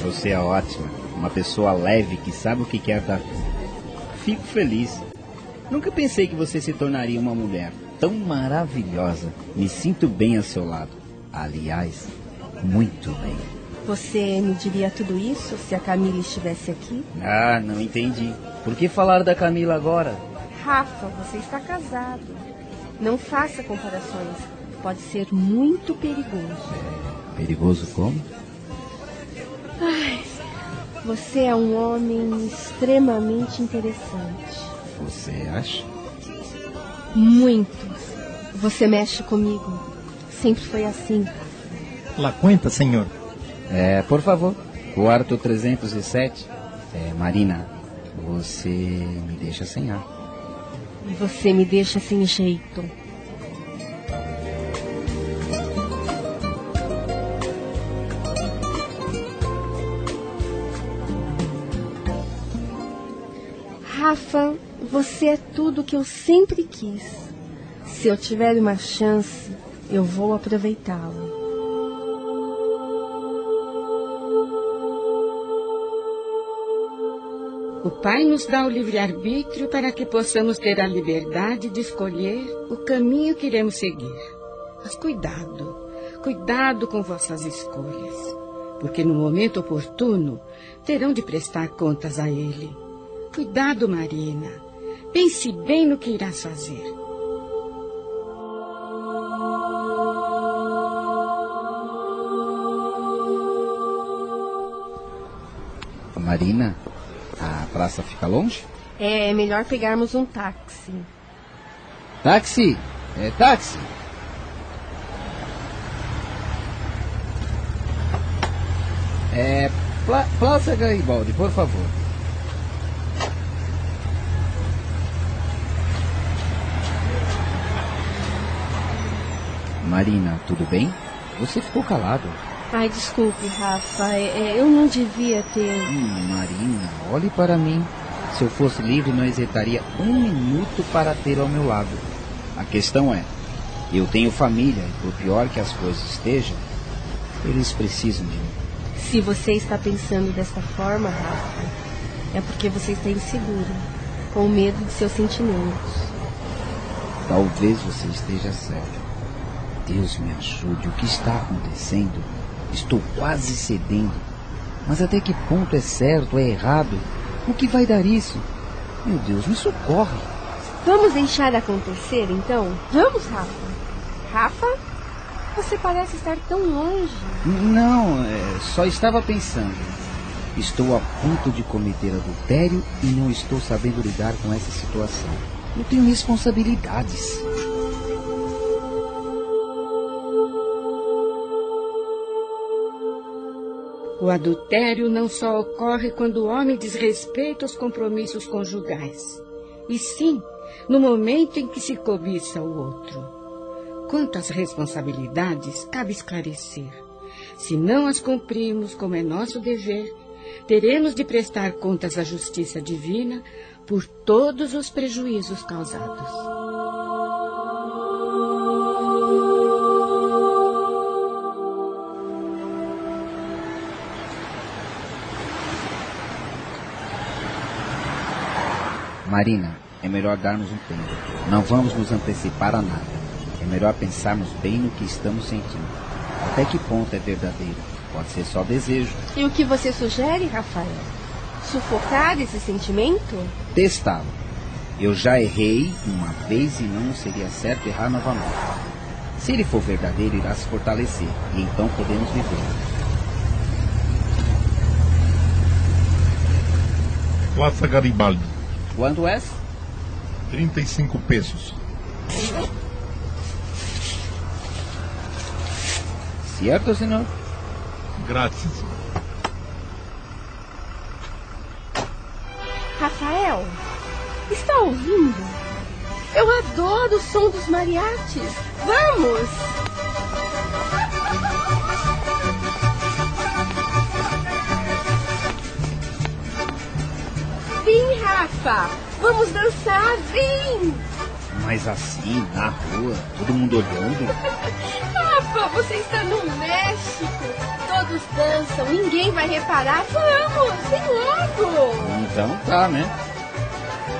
Você é ótima. Uma pessoa leve que sabe o que quer da vida. Fico feliz. Nunca pensei que você se tornaria uma mulher tão maravilhosa. Me sinto bem ao seu lado. Aliás, muito bem. Você me diria tudo isso se a Camila estivesse aqui? Ah, não entendi. Por que falar da Camila agora? Rafa, você está casado. Não faça comparações. Pode ser muito perigoso. Perigoso como? Ai, você é um homem extremamente interessante. Você acha? Muito. Você mexe comigo. Sempre foi assim. La cuenta, senhor. É, por favor. Quarto 307. É, Marina, você me deixa sem ar. E você me deixa sem jeito. Rafa, você é tudo que eu sempre quis. Se eu tiver uma chance, eu vou aproveitá-la. O Pai nos dá o livre-arbítrio para que possamos ter a liberdade de escolher o caminho que iremos seguir. Mas cuidado, cuidado com vossas escolhas, porque no momento oportuno terão de prestar contas a Ele. Cuidado, Marina. Pense bem no que irás fazer. Marina, a praça fica longe? É melhor pegarmos um táxi. Táxi! É táxi! É. Pla Plaza Garibaldi, por favor. Marina, tudo bem? Você ficou calado. Ai, desculpe, Rafa. É, é, eu não devia ter. Hum, Marina, olhe para mim. Se eu fosse livre, não hesitaria um minuto para tê-lo ao meu lado. A questão é: eu tenho família e, por pior que as coisas estejam, eles precisam de mim. Se você está pensando dessa forma, Rafa, é porque você está inseguro, com medo de seus sentimentos. Talvez você esteja certo. Deus me ajude. O que está acontecendo? Estou quase cedendo. Mas até que ponto é certo, é errado? O que vai dar isso? Meu Deus, me socorre. Vamos deixar acontecer, então? Vamos, Rafa. Rafa? Você parece estar tão longe. Não, é, só estava pensando. Estou a ponto de cometer adultério e não estou sabendo lidar com essa situação. Eu tenho responsabilidades. O adultério não só ocorre quando o homem desrespeita os compromissos conjugais, e sim no momento em que se cobiça o outro. Quanto às responsabilidades, cabe esclarecer. Se não as cumprimos como é nosso dever, teremos de prestar contas à justiça divina por todos os prejuízos causados. Marina, é melhor darmos um tempo. Não vamos nos antecipar a nada. É melhor pensarmos bem no que estamos sentindo. Até que ponto é verdadeiro? Pode ser só desejo. E o que você sugere, Rafael? Sufocar esse sentimento? Testá-lo. Eu já errei uma vez e não seria certo errar novamente. Se ele for verdadeiro, irá se fortalecer. E então podemos viver. Plaza Garibaldi. Quanto é? 35 pesos. Certo, senhor? Grátis. Rafael, está ouvindo? Eu adoro o som dos mariachis. Vamos! Rafa! Vamos dançar, vem! Mas assim, na rua, todo mundo olhando. *laughs* Rafa, você está no México. Todos dançam, ninguém vai reparar. Vamos, vem logo. Então tá, né?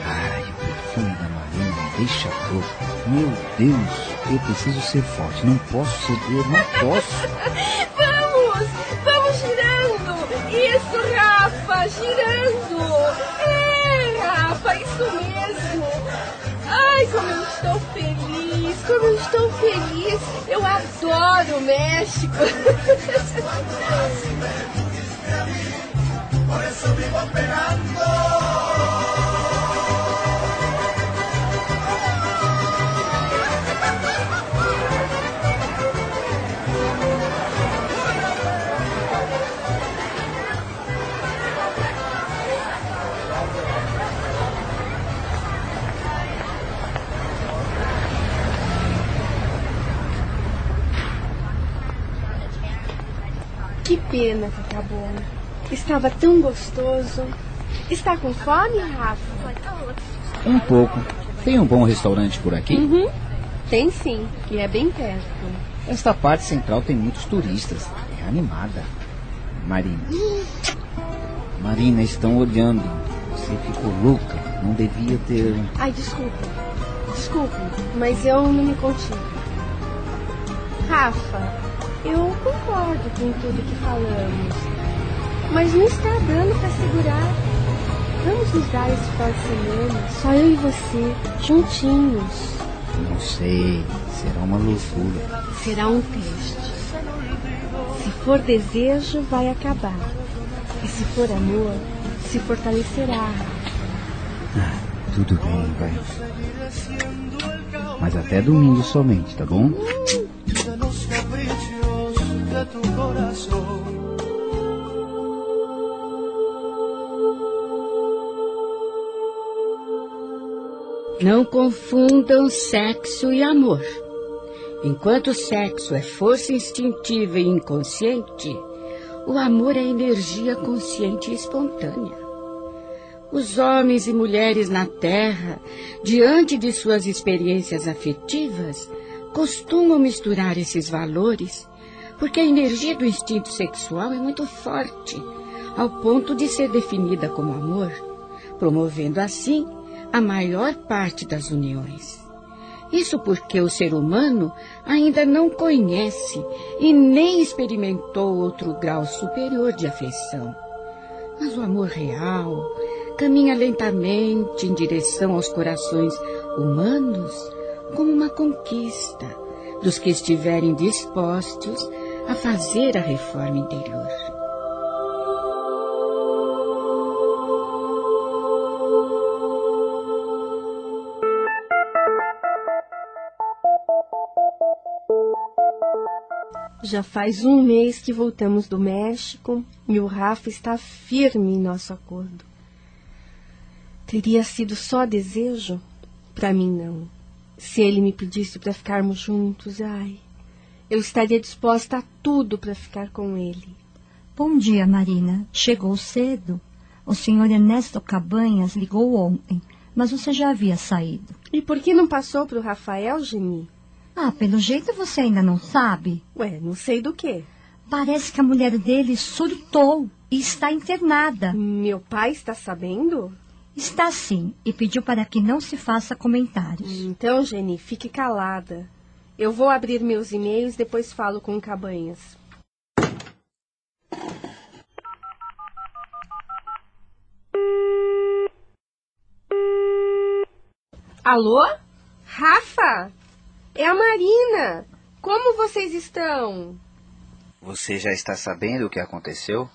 Ai, o perfume da Marina deixa louco. Meu Deus, eu preciso ser forte. Não posso ceder, não posso. *laughs* vamos, vamos girando. Isso, Rafa, girando. É, Rafa, isso mesmo. Ai, como eu estou feliz, como eu estou feliz. Eu adoro o México. *laughs* Por vivo. Estava tão gostoso. Está com fome, Rafa? Um pouco. Tem um bom restaurante por aqui? Uhum. Tem sim, e é bem perto. Esta parte central tem muitos turistas. É animada. Marina. Marina, estão olhando. Você ficou louca. Não devia ter. Ai, desculpa. Desculpe, mas eu não me contive. Rafa, eu concordo com tudo que falamos. Mas não está dando para segurar. Vamos nos dar esse final de semana, só eu e você, juntinhos. Não sei. Será uma loucura. Será um teste. Se for desejo, vai acabar. E se for amor, se fortalecerá. Ah, tudo bem, vai. Mas até domingo somente, tá bom? Não confundam sexo e amor. Enquanto o sexo é força instintiva e inconsciente, o amor é energia consciente e espontânea. Os homens e mulheres na Terra, diante de suas experiências afetivas, costumam misturar esses valores porque a energia do instinto sexual é muito forte, ao ponto de ser definida como amor, promovendo assim a maior parte das uniões. Isso porque o ser humano ainda não conhece e nem experimentou outro grau superior de afeição. Mas o amor real caminha lentamente em direção aos corações humanos como uma conquista dos que estiverem dispostos a fazer a reforma interior. Já faz um mês que voltamos do México e o Rafa está firme em nosso acordo. Teria sido só desejo? Para mim, não. Se ele me pedisse para ficarmos juntos, ai, eu estaria disposta a tudo para ficar com ele. Bom dia, Marina. Chegou cedo. O senhor Ernesto Cabanhas ligou ontem, mas você já havia saído. E por que não passou para o Rafael, Geni? Ah, pelo jeito você ainda não sabe. Ué, não sei do quê. Parece que a mulher dele surtou e está internada. Meu pai está sabendo? Está sim, e pediu para que não se faça comentários. Então, Geni, fique calada. Eu vou abrir meus e-mails, depois falo com o Cabanhas. Alô? Rafa? É a Marina. Como vocês estão? Você já está sabendo o que aconteceu?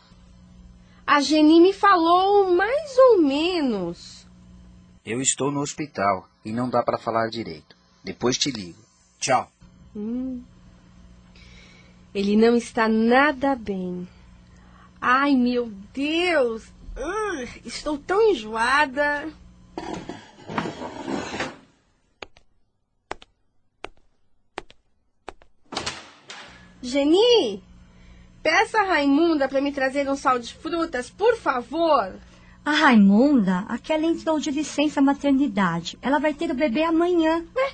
A Geni me falou mais ou menos. Eu estou no hospital e não dá para falar direito. Depois te ligo. Tchau. Hum. Ele não está nada bem. Ai, meu Deus! Uh, estou tão enjoada. Geni, peça a Raimunda para me trazer um sal de frutas, por favor. A Raimunda, aquela entrou de licença maternidade. Ela vai ter o bebê amanhã. Ué,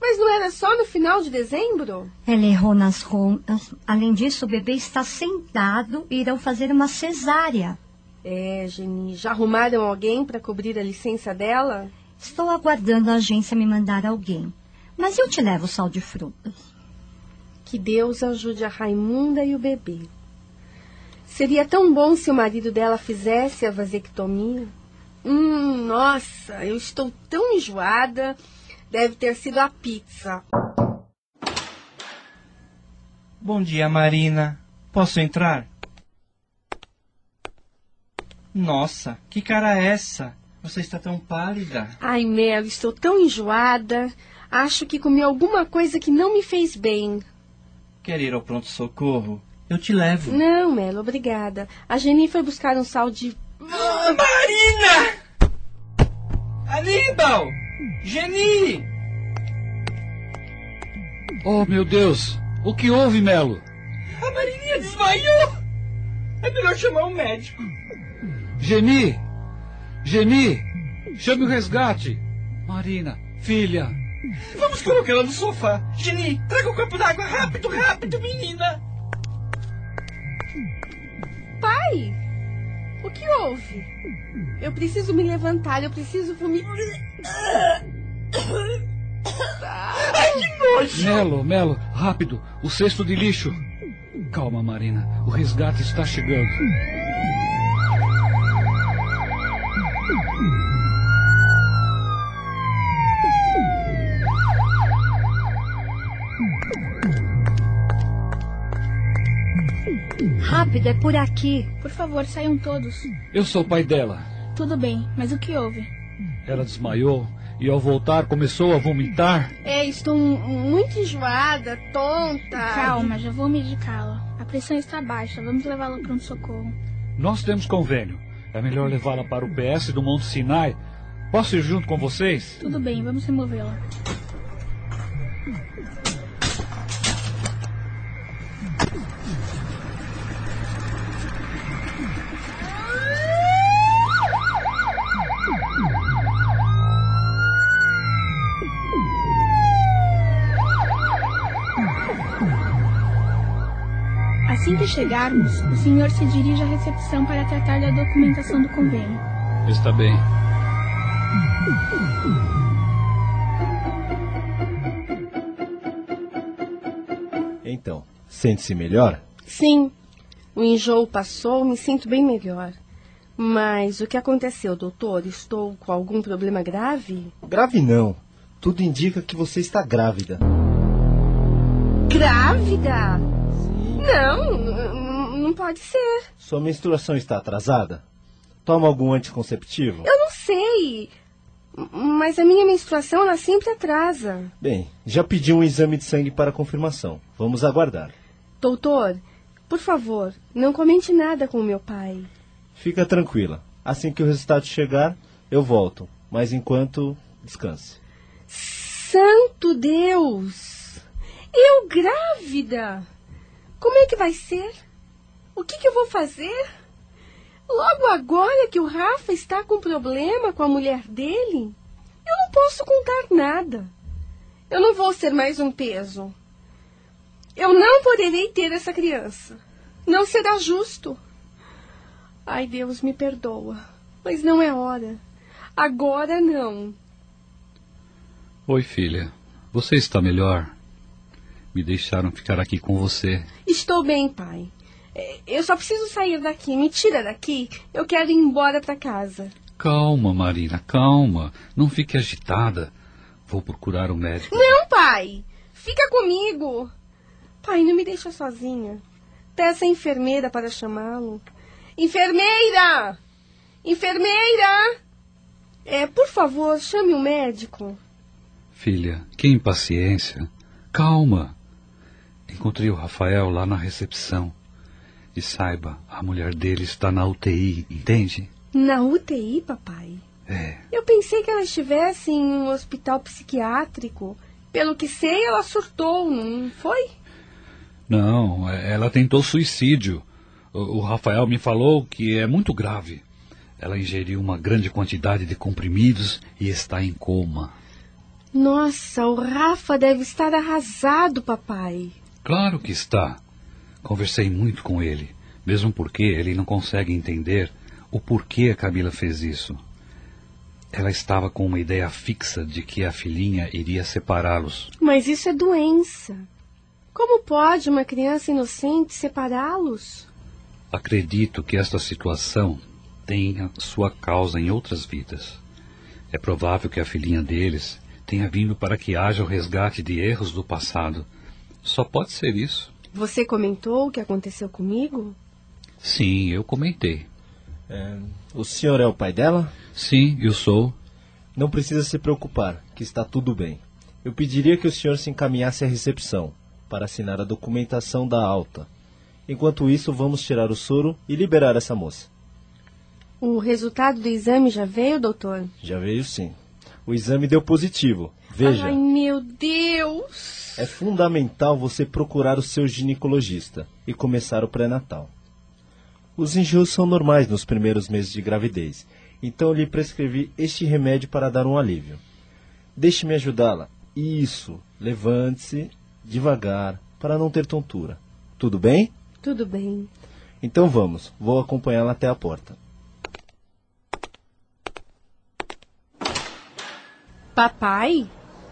Mas não era só no final de dezembro? Ela errou nas contas. Além disso, o bebê está sentado e irão fazer uma cesárea. É, Geni, já arrumaram alguém para cobrir a licença dela? Estou aguardando a agência me mandar alguém. Mas eu te levo sal de frutas. Que Deus ajude a Raimunda e o bebê. Seria tão bom se o marido dela fizesse a vasectomia. Hum, nossa, eu estou tão enjoada. Deve ter sido a pizza. Bom dia, Marina. Posso entrar? Nossa, que cara é essa? Você está tão pálida. Ai, Mel, estou tão enjoada. Acho que comi alguma coisa que não me fez bem. Quer ir ao pronto-socorro? Eu te levo. Não, Melo, obrigada. A Geni foi buscar um sal de. Ah, Marina! Aníbal! Geni! Oh, meu Deus! O que houve, Melo? A Marininha desmaiou! É melhor chamar um médico. Geni! Geni! Chame o resgate! Marina, filha! Vamos colocar ela no sofá. Geni, traga um copo d'água rápido, rápido, menina! Pai! O que houve? Eu preciso me levantar, eu preciso vomitar. Ai, que nojo! Melo, Melo, rápido, o cesto de lixo. Calma, Marina, o resgate está chegando. Rápido, é por aqui. Por favor, saiam todos. Eu sou o pai dela. Tudo bem, mas o que houve? Ela desmaiou e ao voltar começou a vomitar. É, estou muito enjoada, tonta. Calma, já vou medicá-la. A pressão está baixa, vamos levá-la para um socorro. Nós temos convênio. É melhor levá-la para o PS do Monte Sinai. Posso ir junto com vocês? Tudo bem, vamos removê-la. Assim que chegarmos, o senhor se dirige à recepção para tratar da documentação do convênio. Está bem. Então, sente-se melhor? Sim. O enjoo passou, me sinto bem melhor. Mas o que aconteceu, doutor? Estou com algum problema grave? Grave não. Tudo indica que você está grávida. Grávida? Não, não pode ser. Sua menstruação está atrasada? Toma algum anticonceptivo? Eu não sei. Mas a minha menstruação ela sempre atrasa. Bem, já pedi um exame de sangue para confirmação. Vamos aguardar. Doutor, por favor, não comente nada com o meu pai. Fica tranquila. Assim que o resultado chegar, eu volto. Mas enquanto, descanse. Santo Deus! Eu grávida! Como é que vai ser? O que, que eu vou fazer? Logo agora que o Rafa está com problema com a mulher dele, eu não posso contar nada. Eu não vou ser mais um peso. Eu não poderei ter essa criança. Não será justo. Ai, Deus, me perdoa. Mas não é hora. Agora não. Oi, filha. Você está melhor? Me deixaram ficar aqui com você. Estou bem, pai. É, eu só preciso sair daqui. Me tira daqui. Eu quero ir embora para casa. Calma, Marina, calma. Não fique agitada. Vou procurar o um médico. Não, pai. Fica comigo. Pai, não me deixa sozinha. Peça a enfermeira para chamá-lo. Enfermeira! Enfermeira! É, por favor, chame o um médico. Filha, que impaciência. Calma. Encontrei o Rafael lá na recepção. E saiba, a mulher dele está na UTI, entende? Na UTI, papai? É. Eu pensei que ela estivesse em um hospital psiquiátrico. Pelo que sei, ela surtou, não foi? Não, ela tentou suicídio. O, o Rafael me falou que é muito grave. Ela ingeriu uma grande quantidade de comprimidos e está em coma. Nossa, o Rafa deve estar arrasado, papai. Claro que está. Conversei muito com ele, mesmo porque ele não consegue entender o porquê a Camila fez isso. Ela estava com uma ideia fixa de que a filhinha iria separá-los. Mas isso é doença. Como pode uma criança inocente separá-los? Acredito que esta situação tenha sua causa em outras vidas. É provável que a filhinha deles tenha vindo para que haja o resgate de erros do passado. Só pode ser isso. Você comentou o que aconteceu comigo? Sim, eu comentei. É, o senhor é o pai dela? Sim, eu sou. Não precisa se preocupar, que está tudo bem. Eu pediria que o senhor se encaminhasse à recepção para assinar a documentação da alta. Enquanto isso, vamos tirar o soro e liberar essa moça. O resultado do exame já veio, doutor? Já veio sim. O exame deu positivo. Veja. Ai, meu Deus! É fundamental você procurar o seu ginecologista e começar o pré-natal. Os enjoos são normais nos primeiros meses de gravidez, então lhe prescrevi este remédio para dar um alívio. Deixe-me ajudá-la. Isso. Levante-se devagar para não ter tontura. Tudo bem? Tudo bem. Então vamos. Vou acompanhá-la até a porta. Papai?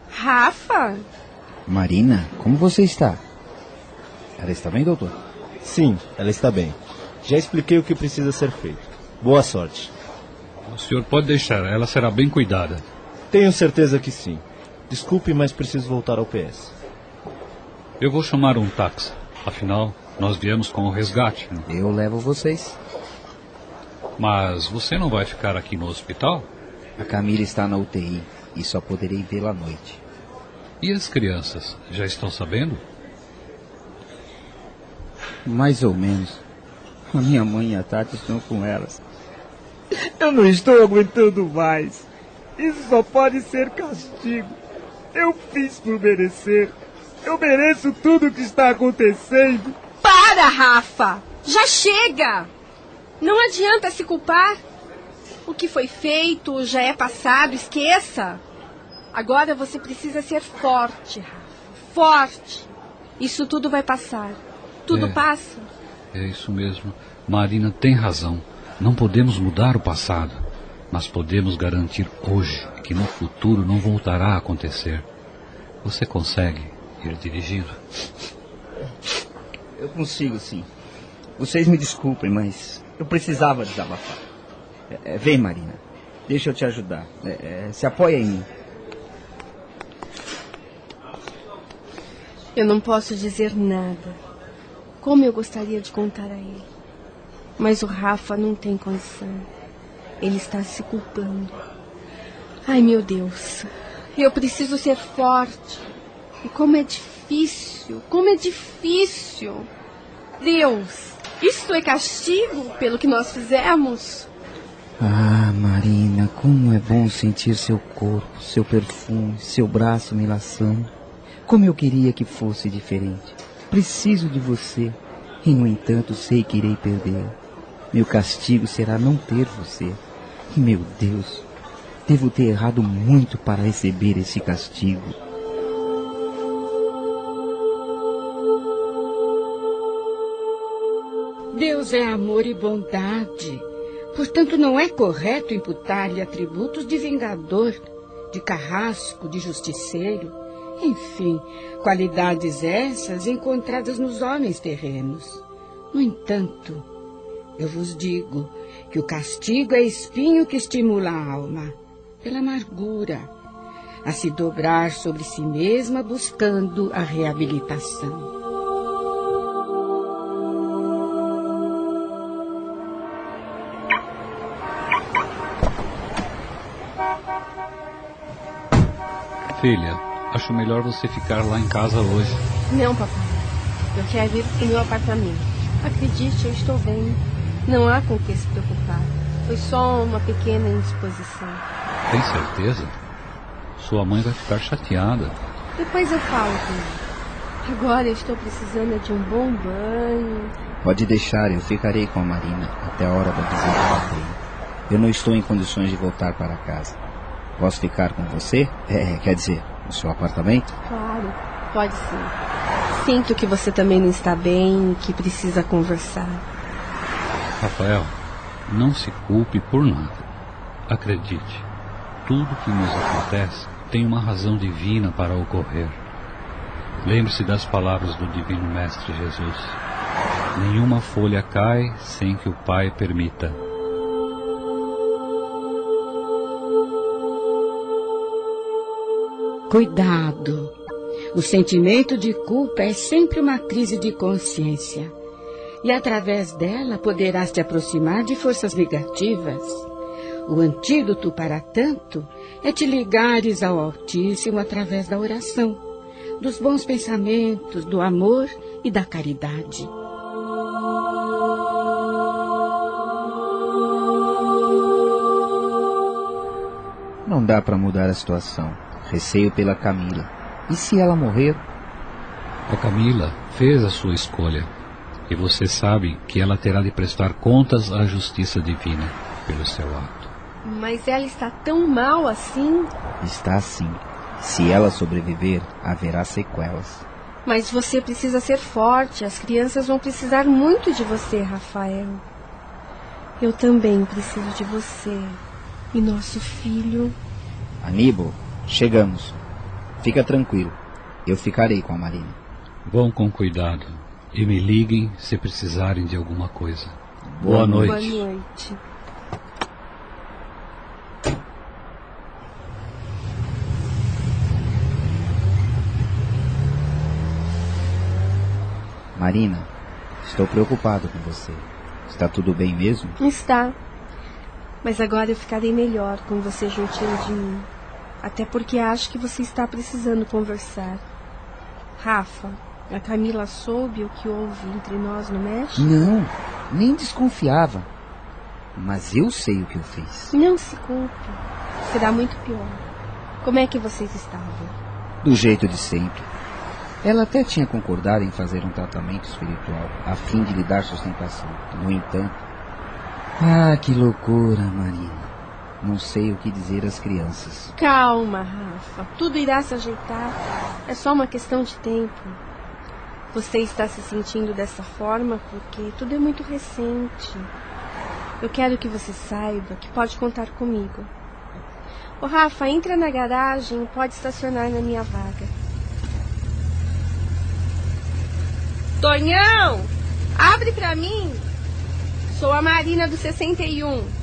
Rafa? Marina, como você está? Ela está bem, doutor? Sim, ela está bem. Já expliquei o que precisa ser feito. Boa sorte. O senhor pode deixar, ela será bem cuidada. Tenho certeza que sim. Desculpe, mas preciso voltar ao PS. Eu vou chamar um táxi. Afinal, nós viemos com o resgate. Né? Eu levo vocês. Mas você não vai ficar aqui no hospital? A Camila está na UTI e só poderei vê-la à noite. E as crianças? Já estão sabendo? Mais ou menos. A minha mãe e a Tati estão com elas. Eu não estou aguentando mais. Isso só pode ser castigo. Eu fiz por merecer. Eu mereço tudo o que está acontecendo. Para, Rafa! Já chega! Não adianta se culpar. O que foi feito já é passado, esqueça. Agora você precisa ser forte, Rafa. Forte. Isso tudo vai passar. Tudo é, passa. É isso mesmo. Marina tem razão. Não podemos mudar o passado, mas podemos garantir hoje que no futuro não voltará a acontecer. Você consegue ir dirigindo? Eu consigo, sim. Vocês me desculpem, mas eu precisava desabafar. É, é, vem, Marina. Deixa eu te ajudar. É, é, se apoia em mim. Eu não posso dizer nada. Como eu gostaria de contar a ele. Mas o Rafa não tem condição. Ele está se culpando. Ai, meu Deus. Eu preciso ser forte. E como é difícil, como é difícil. Deus, isto é castigo pelo que nós fizemos? Ah, Marina, como é bom sentir seu corpo, seu perfume, seu braço me laçando. Como eu queria que fosse diferente. Preciso de você. E, no entanto, sei que irei perder. Meu castigo será não ter você. Meu Deus, devo ter errado muito para receber esse castigo. Deus é amor e bondade. Portanto, não é correto imputar-lhe atributos de vingador, de carrasco, de justiceiro. Enfim, qualidades essas encontradas nos homens terrenos. No entanto, eu vos digo que o castigo é espinho que estimula a alma, pela amargura, a se dobrar sobre si mesma buscando a reabilitação. Filha, acho melhor você ficar lá em casa hoje. Não, papai. Eu quero ir para o meu apartamento. Acredite, eu estou bem. Não há com que se preocupar. Foi só uma pequena indisposição. Tem certeza? Sua mãe vai ficar chateada. Depois eu falo com ela. Agora eu estou precisando de um bom banho. Pode deixar, eu ficarei com a Marina até a hora da visita da treino. Eu não estou em condições de voltar para casa. Posso ficar com você? É, quer dizer, no seu apartamento? Claro, pode sim. Sinto que você também não está bem, que precisa conversar. Rafael, não se culpe por nada. Acredite, tudo que nos acontece tem uma razão divina para ocorrer. Lembre-se das palavras do Divino Mestre Jesus. Nenhuma folha cai sem que o Pai permita. Cuidado! O sentimento de culpa é sempre uma crise de consciência. E através dela poderás te aproximar de forças negativas. O antídoto para tanto é te ligares ao Altíssimo através da oração, dos bons pensamentos, do amor e da caridade. Não dá para mudar a situação. Receio pela Camila. E se ela morrer? A Camila fez a sua escolha. E você sabe que ela terá de prestar contas à justiça divina pelo seu ato. Mas ela está tão mal assim? Está sim. Se ela sobreviver, haverá sequelas. Mas você precisa ser forte. As crianças vão precisar muito de você, Rafael. Eu também preciso de você. E nosso filho. Aníbal, chegamos. Fica tranquilo. Eu ficarei com a Marina. Vão com cuidado. E me liguem se precisarem de alguma coisa. Boa, Boa noite. Boa noite. Marina, estou preocupado com você. Está tudo bem mesmo? Está. Mas agora eu ficarei melhor com você juntinho de mim. Até porque acho que você está precisando conversar. Rafa, a Camila soube o que houve entre nós no México? Não, nem desconfiava. Mas eu sei o que eu fiz. Não se culpe. Será muito pior. Como é que vocês estavam? Do jeito de sempre. Ela até tinha concordado em fazer um tratamento espiritual, a fim de lhe dar sustentação. No entanto. Ah, que loucura, Marina. Não sei o que dizer às crianças. Calma, Rafa. Tudo irá se ajeitar. É só uma questão de tempo. Você está se sentindo dessa forma porque tudo é muito recente. Eu quero que você saiba que pode contar comigo. Ô Rafa, entra na garagem e pode estacionar na minha vaga. Tonhão! Abre pra mim! Sou a Marina do 61.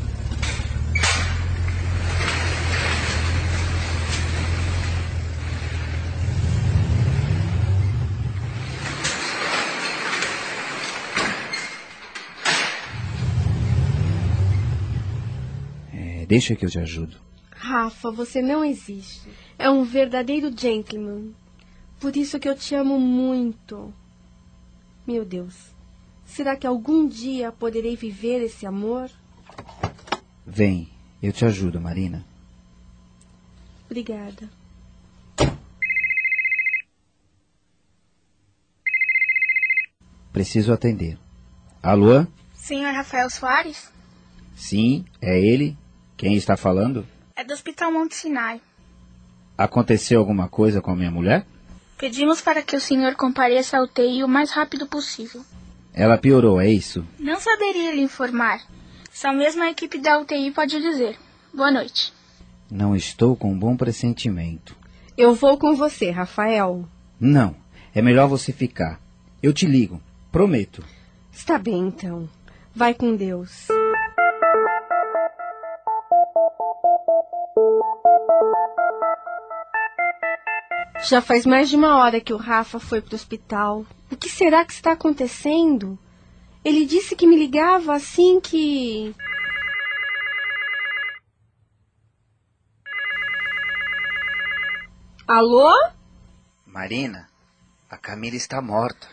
É, deixa que eu te ajudo. Rafa, você não existe. É um verdadeiro gentleman. Por isso que eu te amo muito. Meu Deus. Será que algum dia poderei viver esse amor? Vem, eu te ajudo, Marina. Obrigada. Preciso atender. Alô? Senhor Rafael Soares? Sim, é ele. Quem está falando? É do Hospital Monte Sinai. Aconteceu alguma coisa com a minha mulher? Pedimos para que o senhor compareça à UTI o mais rápido possível. Ela piorou, é isso? Não saberia lhe informar. Só mesmo a equipe da UTI pode dizer. Boa noite. Não estou com um bom pressentimento. Eu vou com você, Rafael. Não, é melhor você ficar. Eu te ligo, prometo. Está bem, então. Vai com Deus. Já faz mais de uma hora que o Rafa foi para o hospital. O que será que está acontecendo? Ele disse que me ligava assim que. Alô? Marina, a Camila está morta.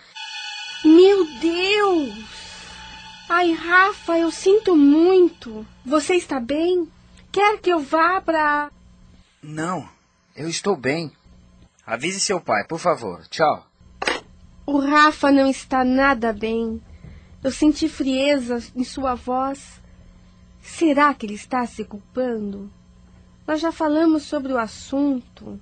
Meu Deus! Ai, Rafa, eu sinto muito. Você está bem? Quer que eu vá para. Não, eu estou bem. Avise seu pai, por favor. Tchau. O Rafa não está nada bem. Eu senti frieza em sua voz. Será que ele está se culpando? Nós já falamos sobre o assunto.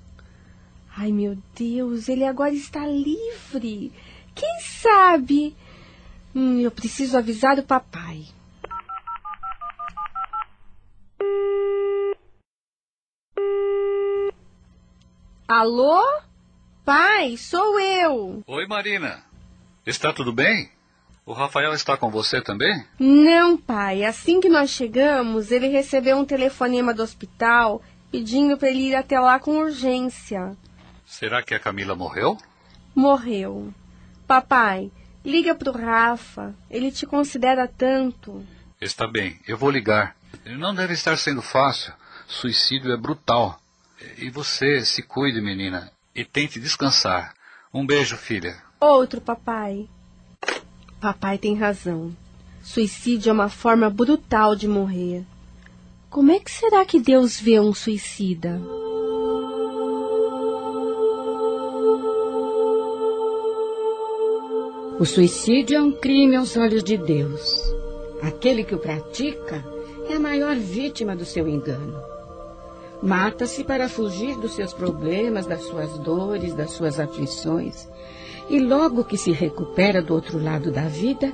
Ai, meu Deus, ele agora está livre. Quem sabe? Hum, eu preciso avisar o papai. Alô? Pai, sou eu. Oi, Marina. Está tudo bem? O Rafael está com você também? Não, pai. Assim que nós chegamos, ele recebeu um telefonema do hospital pedindo para ele ir até lá com urgência. Será que a Camila morreu? Morreu. Papai, liga pro Rafa. Ele te considera tanto. Está bem, eu vou ligar. Não deve estar sendo fácil. Suicídio é brutal. E você se cuide, menina, e tente descansar. Um beijo, filha. Outro, papai. Papai tem razão. Suicídio é uma forma brutal de morrer. Como é que será que Deus vê um suicida? O suicídio é um crime aos olhos de Deus. Aquele que o pratica é a maior vítima do seu engano. Mata-se para fugir dos seus problemas, das suas dores, das suas aflições. E logo que se recupera do outro lado da vida,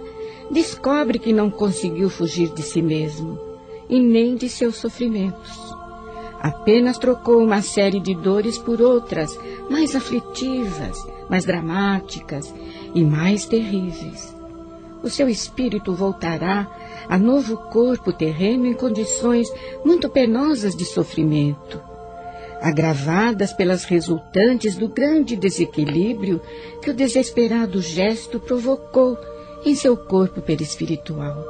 descobre que não conseguiu fugir de si mesmo e nem de seus sofrimentos. Apenas trocou uma série de dores por outras, mais aflitivas, mais dramáticas e mais terríveis. O seu espírito voltará a novo corpo terreno em condições muito penosas de sofrimento, agravadas pelas resultantes do grande desequilíbrio que o desesperado gesto provocou em seu corpo perispiritual.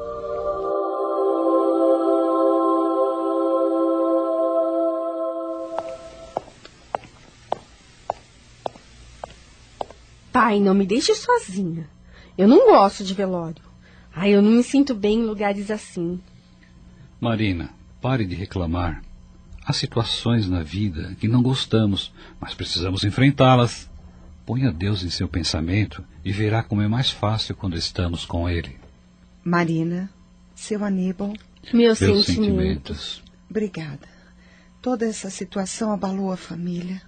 Pai, não me deixe sozinha. Eu não gosto de velório. Ai, eu não me sinto bem em lugares assim. Marina, pare de reclamar. Há situações na vida que não gostamos, mas precisamos enfrentá-las. Ponha Deus em seu pensamento e verá como é mais fácil quando estamos com Ele. Marina, seu Aníbal. Meus, Meus sentimentos. sentimentos. Obrigada. Toda essa situação abalou a família.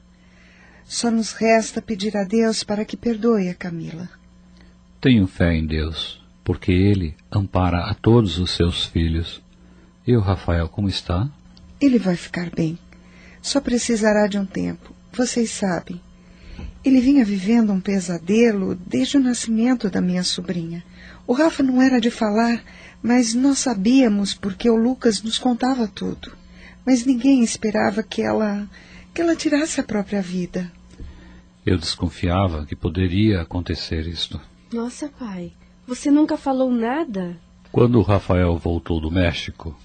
Só nos resta pedir a Deus para que perdoe a Camila. Tenho fé em Deus, porque Ele ampara a todos os seus filhos. E o Rafael, como está? Ele vai ficar bem. Só precisará de um tempo. Vocês sabem. Ele vinha vivendo um pesadelo desde o nascimento da minha sobrinha. O Rafa não era de falar, mas nós sabíamos porque o Lucas nos contava tudo. Mas ninguém esperava que ela que ela tirasse a própria vida. Eu desconfiava que poderia acontecer isto. Nossa, pai, você nunca falou nada? Quando o Rafael voltou do México,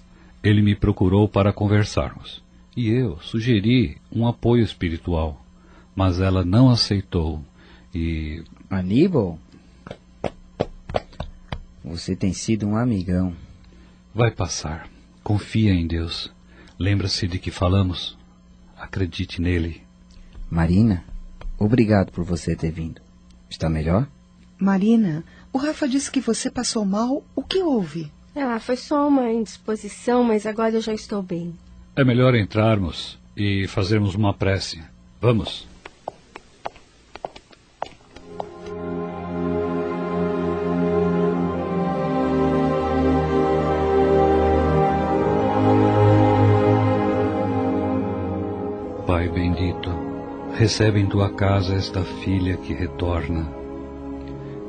ele me procurou para conversarmos. E eu sugeri um apoio espiritual, mas ela não aceitou e. Aníbal? Você tem sido um amigão. Vai passar. Confia em Deus. Lembra-se de que falamos? Acredite nele. Marina, obrigado por você ter vindo. Está melhor? Marina, o Rafa disse que você passou mal. O que houve? Ah, foi só uma indisposição, mas agora eu já estou bem. É melhor entrarmos e fazermos uma prece. Vamos. Pai bendito, recebe em tua casa esta filha que retorna.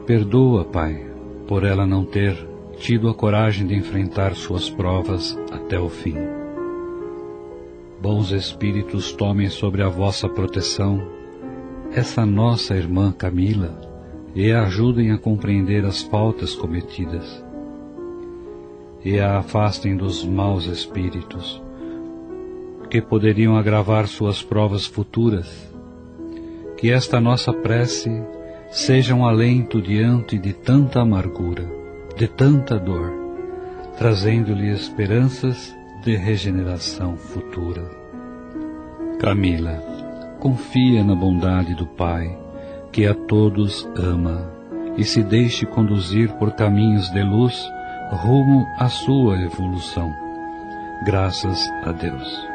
Perdoa, Pai, por ela não ter tido a coragem de enfrentar suas provas até o fim. Bons espíritos, tomem sobre a vossa proteção essa nossa irmã Camila e a ajudem a compreender as faltas cometidas. E a afastem dos maus espíritos que poderiam agravar suas provas futuras. Que esta nossa prece seja um alento diante de tanta amargura, de tanta dor, trazendo-lhe esperanças de regeneração futura. Camila, confia na bondade do Pai, que a todos ama, e se deixe conduzir por caminhos de luz rumo à sua evolução. Graças a Deus.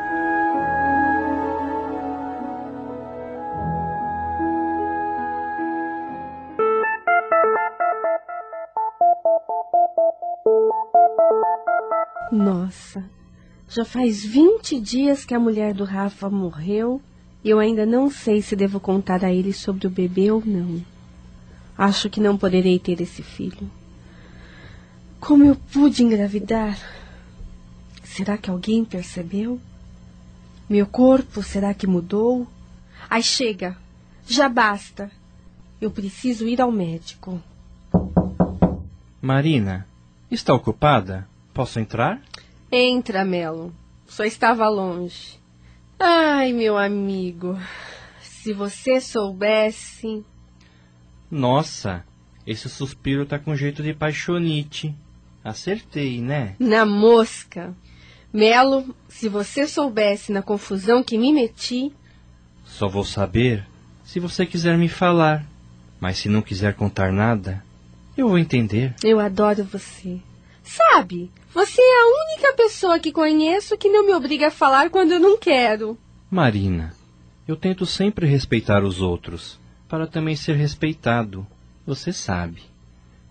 Já faz 20 dias que a mulher do Rafa morreu e eu ainda não sei se devo contar a ele sobre o bebê ou não. Acho que não poderei ter esse filho. Como eu pude engravidar? Será que alguém percebeu? Meu corpo será que mudou? Ai, chega! Já basta! Eu preciso ir ao médico. Marina, está ocupada? Posso entrar? Entra, Melo. Só estava longe. Ai, meu amigo, se você soubesse. Nossa, esse suspiro tá com jeito de paixonite. Acertei, né? Na mosca. Melo, se você soubesse na confusão que me meti. Só vou saber se você quiser me falar. Mas se não quiser contar nada, eu vou entender. Eu adoro você. Sabe, você é a única pessoa que conheço que não me obriga a falar quando eu não quero. Marina, eu tento sempre respeitar os outros, para também ser respeitado. Você sabe.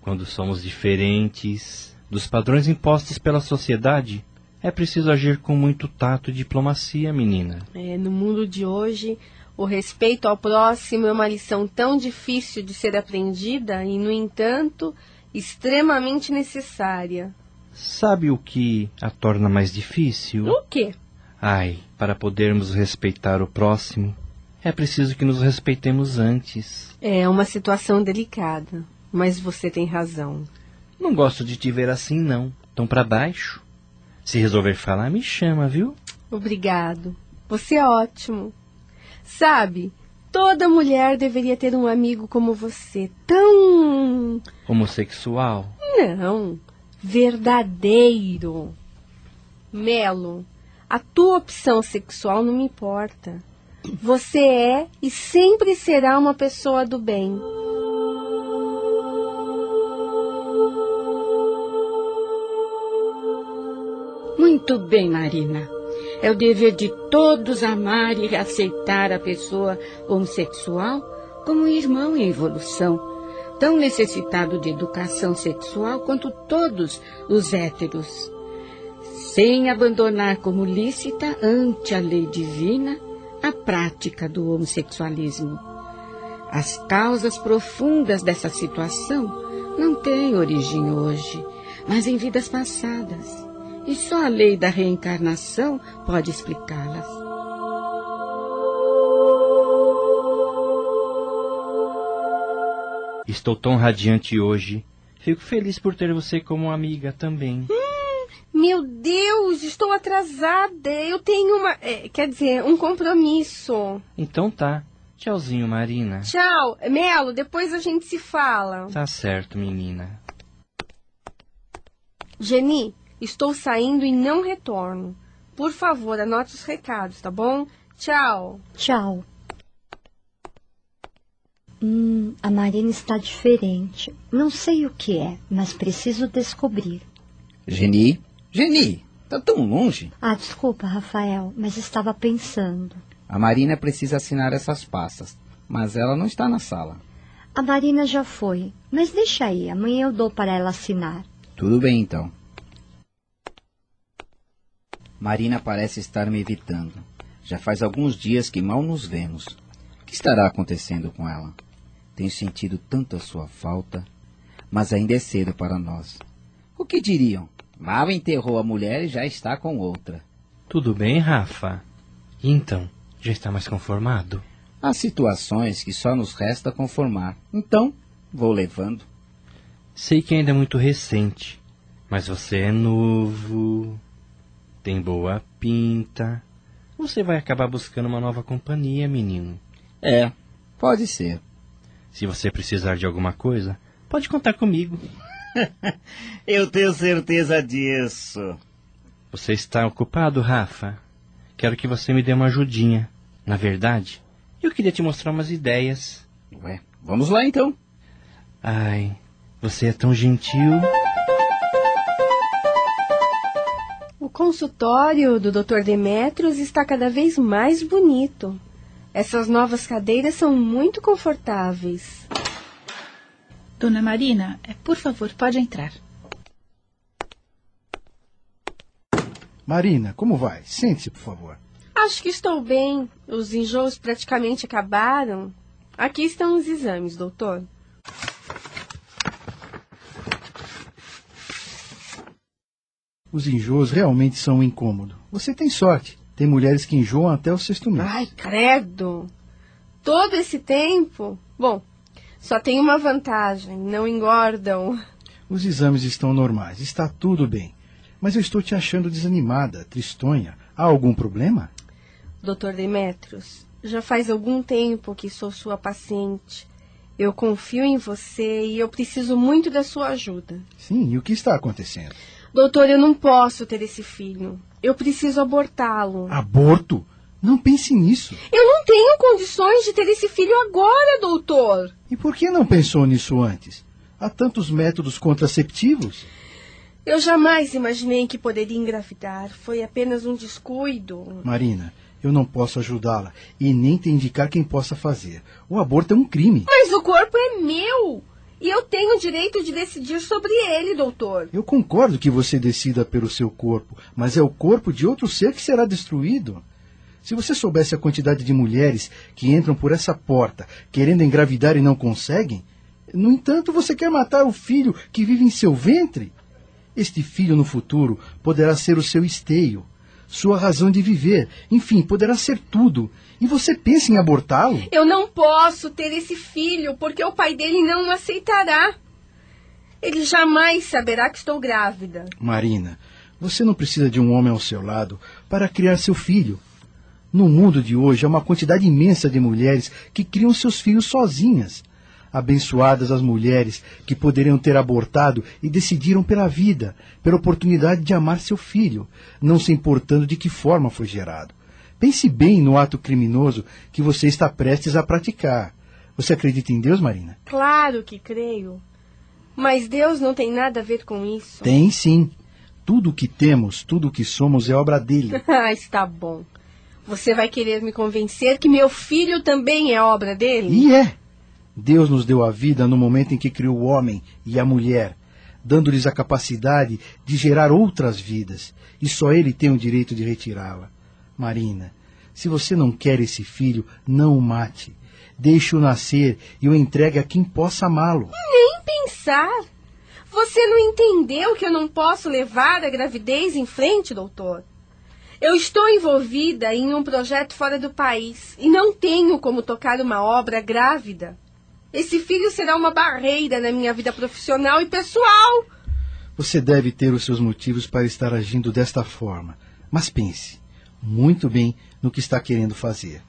Quando somos diferentes dos padrões impostos pela sociedade, é preciso agir com muito tato e diplomacia, menina. É, no mundo de hoje, o respeito ao próximo é uma lição tão difícil de ser aprendida e, no entanto, extremamente necessária. Sabe o que a torna mais difícil? O quê? Ai, para podermos respeitar o próximo, é preciso que nos respeitemos antes. É uma situação delicada, mas você tem razão. Não gosto de te ver assim, não. Tão para baixo. Se resolver falar, me chama, viu? Obrigado. Você é ótimo. Sabe, toda mulher deveria ter um amigo como você, tão. Homossexual? Não, verdadeiro. Melo, a tua opção sexual não me importa. Você é e sempre será uma pessoa do bem. Muito bem, Marina. É o dever de todos amar e aceitar a pessoa homossexual como um irmão em evolução, tão necessitado de educação sexual quanto todos os héteros, sem abandonar como lícita ante a lei divina a prática do homossexualismo. As causas profundas dessa situação não têm origem hoje, mas em vidas passadas e só a lei da reencarnação pode explicá-las. Estou tão radiante hoje. Fico feliz por ter você como amiga também. Hum, meu Deus, estou atrasada. Eu tenho uma. É, quer dizer, um compromisso. Então tá. Tchauzinho, Marina. Tchau. Melo, depois a gente se fala. Tá certo, menina. Geni, Estou saindo e não retorno. Por favor, anote os recados, tá bom? Tchau. Tchau. Hum, a Marina está diferente. Não sei o que é, mas preciso descobrir. Geni? Geni, tá tão longe. Ah, desculpa, Rafael, mas estava pensando. A Marina precisa assinar essas pastas, mas ela não está na sala. A Marina já foi, mas deixa aí, amanhã eu dou para ela assinar. Tudo bem então. Marina parece estar me evitando. Já faz alguns dias que mal nos vemos. O que estará acontecendo com ela? Tenho sentido tanto a sua falta, mas ainda é cedo para nós. O que diriam? Mal enterrou a mulher e já está com outra. Tudo bem, Rafa? Então, já está mais conformado? Há situações que só nos resta conformar. Então, vou levando. Sei que ainda é muito recente, mas você é novo tem boa pinta. Você vai acabar buscando uma nova companhia, menino. É, pode ser. Se você precisar de alguma coisa, pode contar comigo. *laughs* Eu tenho certeza disso. Você está ocupado, Rafa? Quero que você me dê uma ajudinha. Na verdade, eu queria te mostrar umas ideias. Ué, vamos lá então. Ai, você é tão gentil. O consultório do Dr. Demetrios está cada vez mais bonito. Essas novas cadeiras são muito confortáveis. Dona Marina, é, por favor, pode entrar. Marina, como vai? Sente-se, por favor. Acho que estou bem. Os enjoos praticamente acabaram. Aqui estão os exames, doutor. Os enjoos realmente são um incômodo. Você tem sorte. Tem mulheres que enjoam até o sexto mês. Ai, credo! Todo esse tempo? Bom, só tem uma vantagem: não engordam. Os exames estão normais, está tudo bem. Mas eu estou te achando desanimada, tristonha. Há algum problema? Doutor Demetrios, já faz algum tempo que sou sua paciente. Eu confio em você e eu preciso muito da sua ajuda. Sim, e o que está acontecendo? Doutor, eu não posso ter esse filho. Eu preciso abortá-lo. Aborto? Não pense nisso. Eu não tenho condições de ter esse filho agora, doutor. E por que não pensou nisso antes? Há tantos métodos contraceptivos. Eu jamais imaginei que poderia engravidar. Foi apenas um descuido. Marina, eu não posso ajudá-la e nem te indicar quem possa fazer. O aborto é um crime. Mas o corpo é meu. E eu tenho o direito de decidir sobre ele, doutor. Eu concordo que você decida pelo seu corpo, mas é o corpo de outro ser que será destruído. Se você soubesse a quantidade de mulheres que entram por essa porta querendo engravidar e não conseguem, no entanto você quer matar o filho que vive em seu ventre? Este filho no futuro poderá ser o seu esteio, sua razão de viver, enfim, poderá ser tudo. E você pensa em abortá-lo? Eu não posso ter esse filho porque o pai dele não o aceitará. Ele jamais saberá que estou grávida. Marina, você não precisa de um homem ao seu lado para criar seu filho. No mundo de hoje há uma quantidade imensa de mulheres que criam seus filhos sozinhas. Abençoadas as mulheres que poderiam ter abortado e decidiram pela vida, pela oportunidade de amar seu filho, não se importando de que forma foi gerado. Pense bem no ato criminoso que você está prestes a praticar. Você acredita em Deus, Marina? Claro que creio. Mas Deus não tem nada a ver com isso. Tem sim. Tudo o que temos, tudo o que somos é obra dele. *laughs* ah, está bom. Você vai querer me convencer que meu filho também é obra dele? E é. Deus nos deu a vida no momento em que criou o homem e a mulher, dando-lhes a capacidade de gerar outras vidas, e só ele tem o direito de retirá-la. Marina, se você não quer esse filho, não o mate. Deixe-o nascer e o entregue a quem possa amá-lo. Nem pensar. Você não entendeu que eu não posso levar a gravidez em frente, doutor? Eu estou envolvida em um projeto fora do país e não tenho como tocar uma obra grávida. Esse filho será uma barreira na minha vida profissional e pessoal. Você deve ter os seus motivos para estar agindo desta forma. Mas pense muito bem no que está querendo fazer.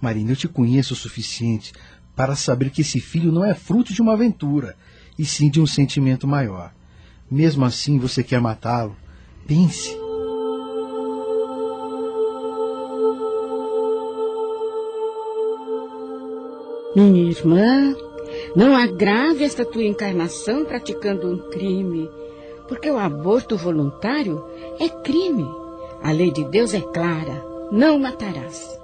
Marina, eu te conheço o suficiente para saber que esse filho não é fruto de uma aventura, e sim de um sentimento maior. Mesmo assim, você quer matá-lo. Pense. Minha irmã, não agrave esta tua encarnação praticando um crime, porque o aborto voluntário é crime. A lei de Deus é clara: não matarás.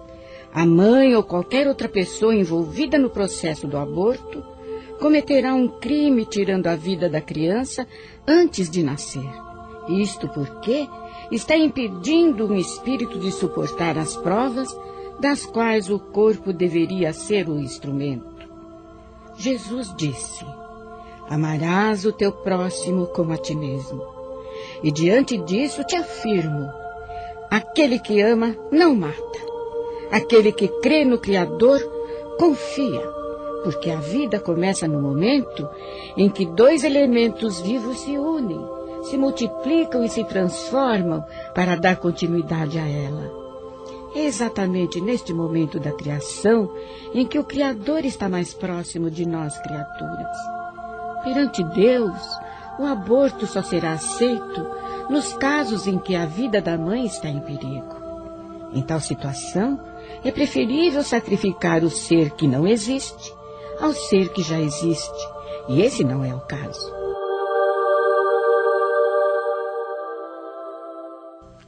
A mãe ou qualquer outra pessoa envolvida no processo do aborto cometerá um crime tirando a vida da criança antes de nascer. Isto porque está impedindo um espírito de suportar as provas das quais o corpo deveria ser o instrumento. Jesus disse: Amarás o teu próximo como a ti mesmo. E diante disso te afirmo: aquele que ama não mata. Aquele que crê no Criador confia, porque a vida começa no momento em que dois elementos vivos se unem, se multiplicam e se transformam para dar continuidade a ela. É exatamente neste momento da criação em que o Criador está mais próximo de nós, criaturas. Perante Deus, o aborto só será aceito nos casos em que a vida da mãe está em perigo. Em tal situação, é preferível sacrificar o ser que não existe ao ser que já existe, e esse não é o caso.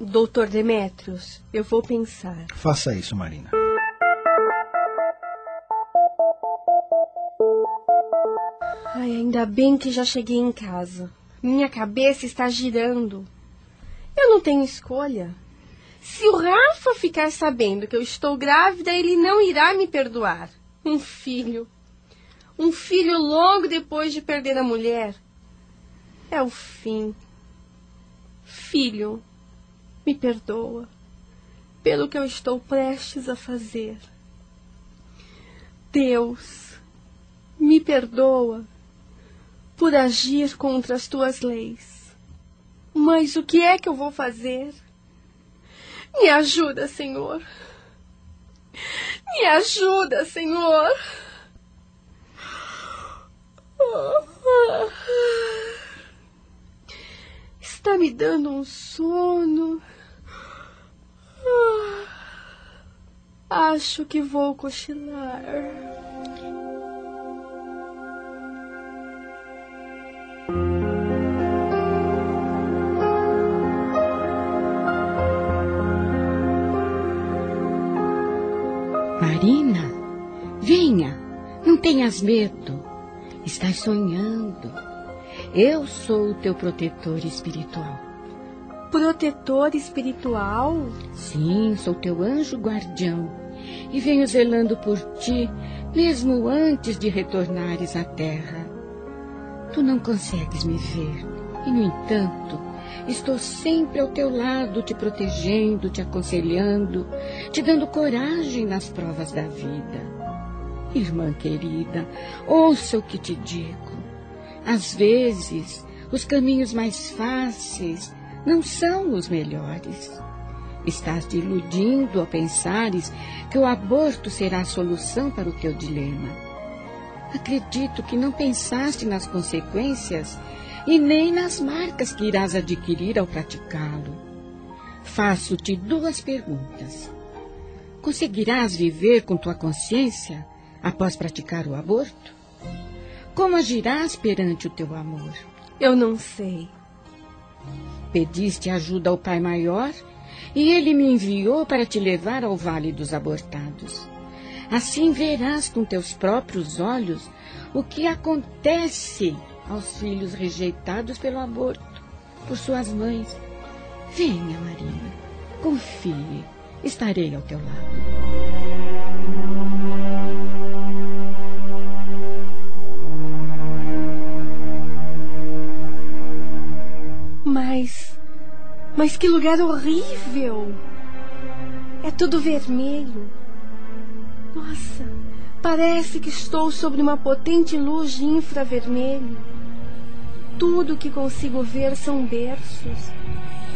Doutor Demetrios, eu vou pensar. Faça isso, Marina. Ai, ainda bem que já cheguei em casa. Minha cabeça está girando. Eu não tenho escolha. Se o Rafa ficar sabendo que eu estou grávida, ele não irá me perdoar. Um filho. Um filho logo depois de perder a mulher. É o fim. Filho, me perdoa pelo que eu estou prestes a fazer. Deus, me perdoa por agir contra as tuas leis. Mas o que é que eu vou fazer? Me ajuda, Senhor. Me ajuda, Senhor. Está me dando um sono. Acho que vou cochilar. Marina, venha, não tenhas medo. Estás sonhando. Eu sou o teu protetor espiritual. Protetor espiritual? Sim, sou teu anjo guardião e venho zelando por ti, mesmo antes de retornares à terra. Tu não consegues me ver, e no entanto, estou sempre ao teu lado, te protegendo, te aconselhando, te dando coragem nas provas da vida. Irmã querida, ouça o que te digo. Às vezes, os caminhos mais fáceis não são os melhores. Estás te iludindo ao pensares que o aborto será a solução para o teu dilema. Acredito que não pensaste nas consequências e nem nas marcas que irás adquirir ao praticá-lo. Faço-te duas perguntas. Conseguirás viver com tua consciência após praticar o aborto? Como agirás perante o teu amor? Eu não sei. Pediste ajuda ao Pai Maior e ele me enviou para te levar ao Vale dos Abortados. Assim verás com teus próprios olhos o que acontece aos filhos rejeitados pelo aborto por suas mães. Venha, Marina, confie, estarei ao teu lado. Mas. Mas que lugar horrível! É tudo vermelho. Nossa, parece que estou sobre uma potente luz de infravermelho. Tudo que consigo ver são berços.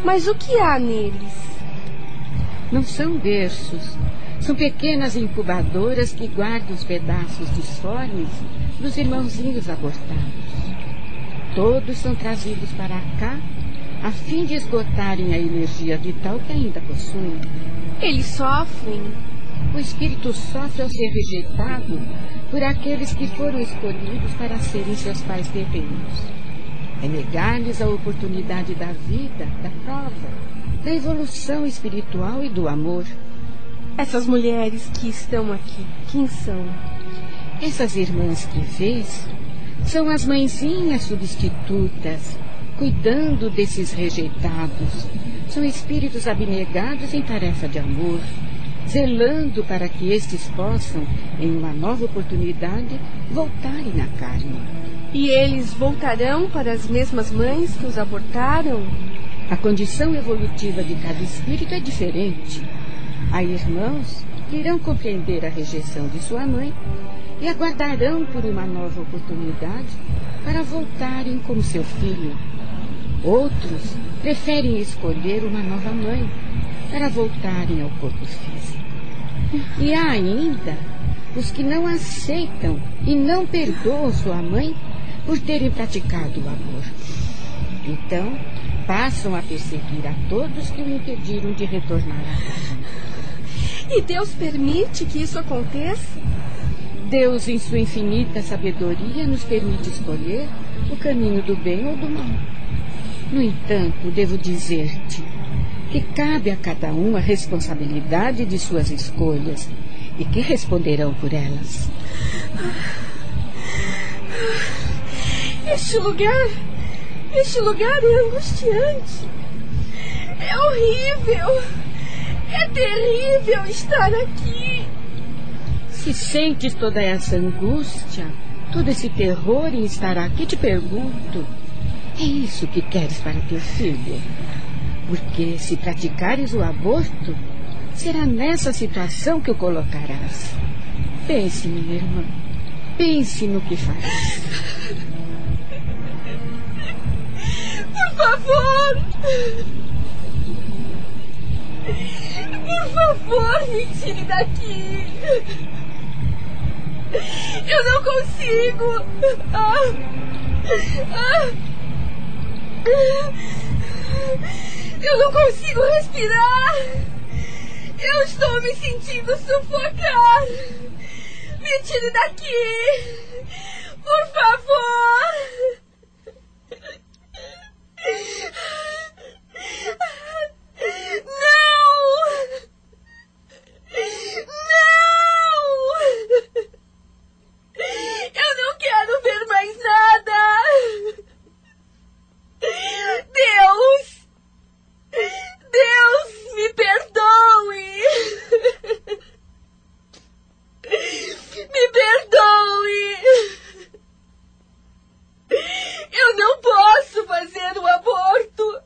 Mas o que há neles? Não são berços. São pequenas incubadoras que guardam os pedaços disformes dos irmãozinhos abortados. Todos são trazidos para cá a fim de esgotarem a energia vital que ainda possuem. Eles sofrem. O espírito sofre ao ser rejeitado por aqueles que foram escolhidos para serem seus pais terrenos. É negar-lhes a oportunidade da vida, da prova, da evolução espiritual e do amor. Essas mulheres que estão aqui, quem são? Essas irmãs que vês são as mãezinhas substitutas, cuidando desses rejeitados. São espíritos abnegados em tarefa de amor, zelando para que estes possam, em uma nova oportunidade, voltarem à carne. E eles voltarão para as mesmas mães que os abortaram? A condição evolutiva de cada espírito é diferente. Há irmãos que irão compreender a rejeição de sua mãe e aguardarão por uma nova oportunidade para voltarem como seu filho. Outros preferem escolher uma nova mãe para voltarem ao corpo físico. E há ainda os que não aceitam e não perdoam sua mãe por terem praticado o amor. Então, passam a perseguir a todos que o impediram de retornar à casa. E Deus permite que isso aconteça? Deus, em sua infinita sabedoria, nos permite escolher o caminho do bem ou do mal. No entanto, devo dizer-te que cabe a cada um a responsabilidade de suas escolhas e que responderão por elas. Este lugar. Este lugar é angustiante. É horrível. É terrível estar aqui. Se sentes toda essa angústia, todo esse terror em estar aqui, te pergunto: é isso que queres para teu filho? Porque se praticares o aborto, será nessa situação que o colocarás. Pense, minha irmã. Pense no que faz. Por favor! Por favor, me tire daqui! Eu não consigo! Ah, ah, eu não consigo respirar! Eu estou me sentindo sufocar! Me tire daqui! Por favor! Não! Não! Eu não quero ver mais nada! Deus! Deus, me perdoe! Me perdoe! Eu não posso fazer o aborto!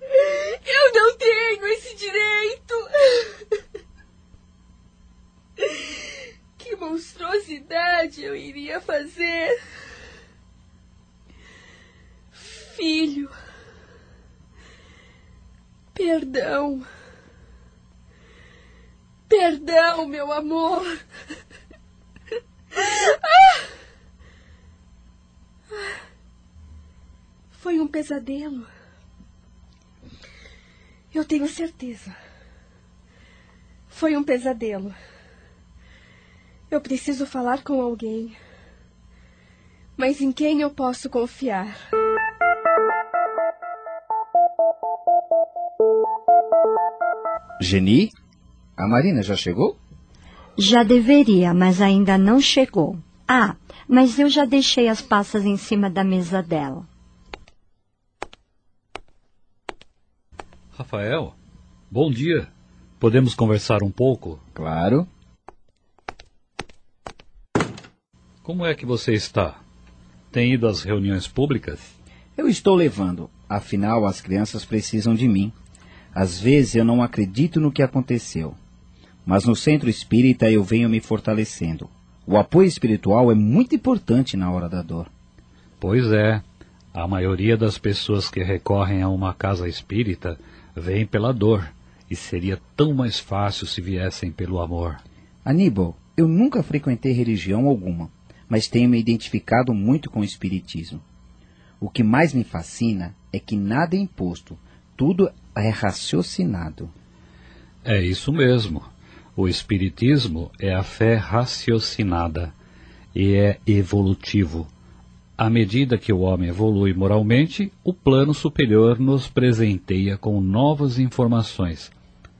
Eu não tenho esse direito! Que monstruosidade eu iria fazer! Filho, perdão. Perdão, meu amor. Foi um pesadelo. Eu tenho certeza. Foi um pesadelo. Eu preciso falar com alguém. Mas em quem eu posso confiar? Geni? A Marina já chegou? Já deveria, mas ainda não chegou. Ah, mas eu já deixei as passas em cima da mesa dela. Rafael, bom dia. Podemos conversar um pouco? Claro. Como é que você está? Tem ido às reuniões públicas? Eu estou levando. Afinal, as crianças precisam de mim. Às vezes eu não acredito no que aconteceu. Mas no centro espírita eu venho me fortalecendo. O apoio espiritual é muito importante na hora da dor. Pois é. A maioria das pessoas que recorrem a uma casa espírita vem pela dor, e seria tão mais fácil se viessem pelo amor. Aníbal, eu nunca frequentei religião alguma, mas tenho me identificado muito com o espiritismo. O que mais me fascina é que nada é imposto, tudo é raciocinado. É isso mesmo. O Espiritismo é a fé raciocinada e é evolutivo. À medida que o homem evolui moralmente, o plano superior nos presenteia com novas informações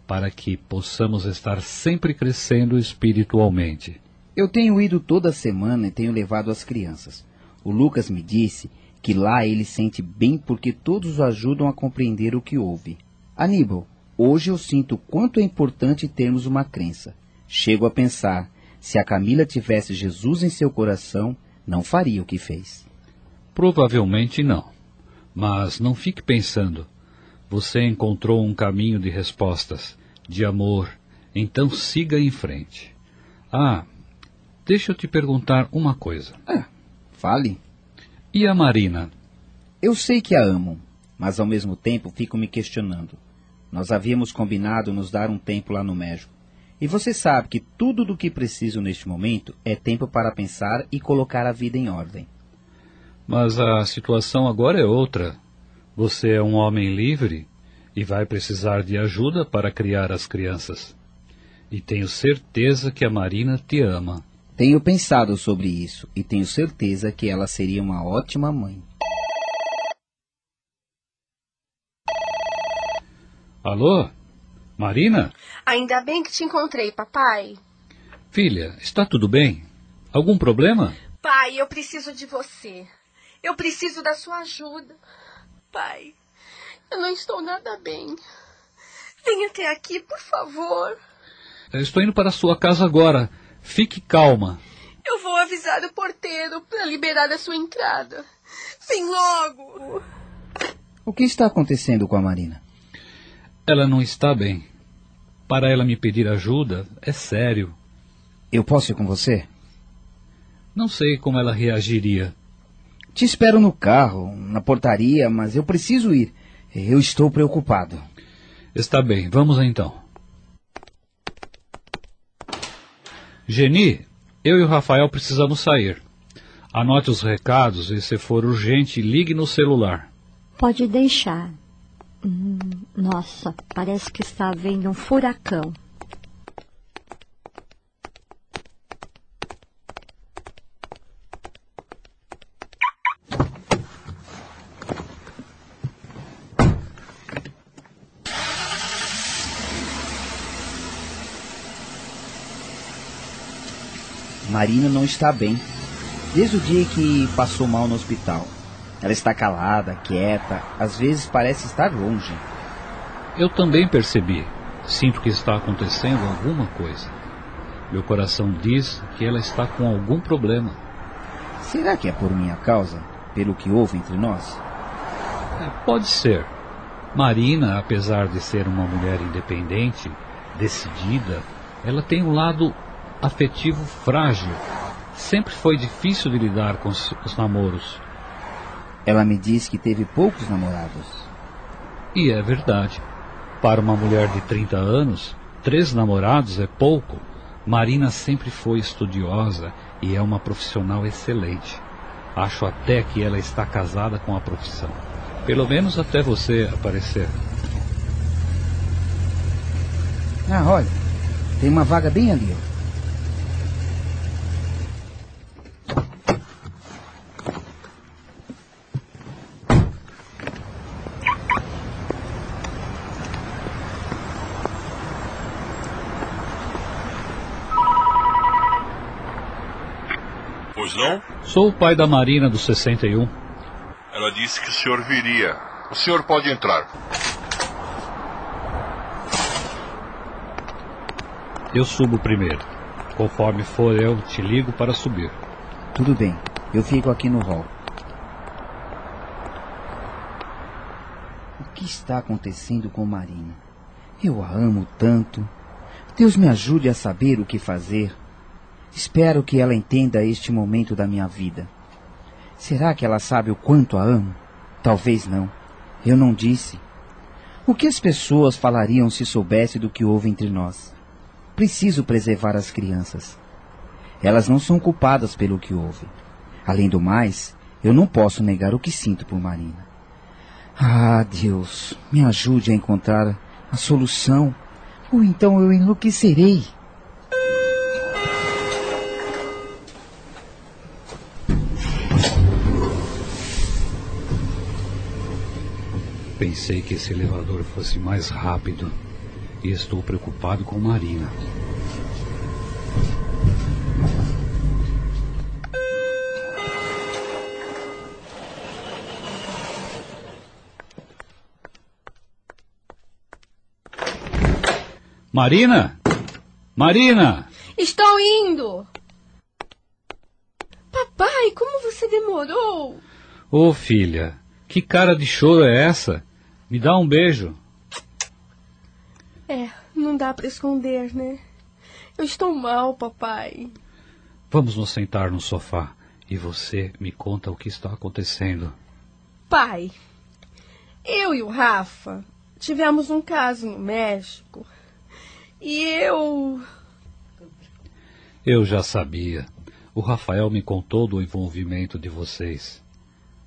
para que possamos estar sempre crescendo espiritualmente. Eu tenho ido toda semana e tenho levado as crianças. O Lucas me disse que lá ele sente bem porque todos o ajudam a compreender o que houve. Aníbal, hoje eu sinto quanto é importante termos uma crença. Chego a pensar, se a Camila tivesse Jesus em seu coração, não faria o que fez. Provavelmente não. Mas não fique pensando. Você encontrou um caminho de respostas, de amor, então siga em frente. Ah, deixa eu te perguntar uma coisa. Ah, fale. E a Marina? Eu sei que a amo, mas ao mesmo tempo fico me questionando. Nós havíamos combinado nos dar um tempo lá no México. E você sabe que tudo do que preciso neste momento é tempo para pensar e colocar a vida em ordem. Mas a situação agora é outra. Você é um homem livre e vai precisar de ajuda para criar as crianças. E tenho certeza que a Marina te ama. Tenho pensado sobre isso e tenho certeza que ela seria uma ótima mãe. Alô? Marina? Ainda bem que te encontrei, papai. Filha, está tudo bem? Algum problema? Pai, eu preciso de você. Eu preciso da sua ajuda. Pai, Eu não estou nada bem. Venha até aqui, por favor. Eu estou indo para a sua casa agora. Fique calma. Eu vou avisar o porteiro para liberar a sua entrada. Vem logo! O que está acontecendo com a Marina? Ela não está bem. Para ela me pedir ajuda, é sério. Eu posso ir com você? Não sei como ela reagiria. Te espero no carro, na portaria, mas eu preciso ir. Eu estou preocupado. Está bem, vamos então. Geni, eu e o Rafael precisamos sair. Anote os recados e, se for urgente, ligue no celular. Pode deixar. Hum, nossa, parece que está havendo um furacão. Marina não está bem. Desde o dia que passou mal no hospital. Ela está calada, quieta, às vezes parece estar longe. Eu também percebi. Sinto que está acontecendo alguma coisa. Meu coração diz que ela está com algum problema. Será que é por minha causa? Pelo que houve entre nós? É, pode ser. Marina, apesar de ser uma mulher independente, decidida, ela tem um lado afetivo frágil. Sempre foi difícil de lidar com os, os namoros. Ela me diz que teve poucos namorados. E é verdade. Para uma mulher de 30 anos, três namorados é pouco. Marina sempre foi estudiosa e é uma profissional excelente. Acho até que ela está casada com a profissão. Pelo menos até você aparecer. Ah, olha. Tem uma vaga bem ali, ó. Pois não? Sou o pai da Marina do 61. Ela disse que o senhor viria. O senhor pode entrar. Eu subo primeiro. Conforme for, eu te ligo para subir. Tudo bem. Eu fico aqui no hall. O que está acontecendo com Marina? Eu a amo tanto. Deus me ajude a saber o que fazer. Espero que ela entenda este momento da minha vida. Será que ela sabe o quanto a amo? Talvez não. Eu não disse. O que as pessoas falariam se soubesse do que houve entre nós? Preciso preservar as crianças. Elas não são culpadas pelo que houve. Além do mais, eu não posso negar o que sinto por Marina. Ah, Deus, me ajude a encontrar a solução, ou então eu enlouquecerei. Pensei que esse elevador fosse mais rápido e estou preocupado com Marina. Marina! Marina! Estou indo! Papai, como você demorou? Ô oh, filha, que cara de choro é essa? Me dá um beijo. É, não dá para esconder, né? Eu estou mal, papai. Vamos nos sentar no sofá e você me conta o que está acontecendo. Pai, eu e o Rafa tivemos um caso no México e eu. Eu já sabia. O Rafael me contou do envolvimento de vocês.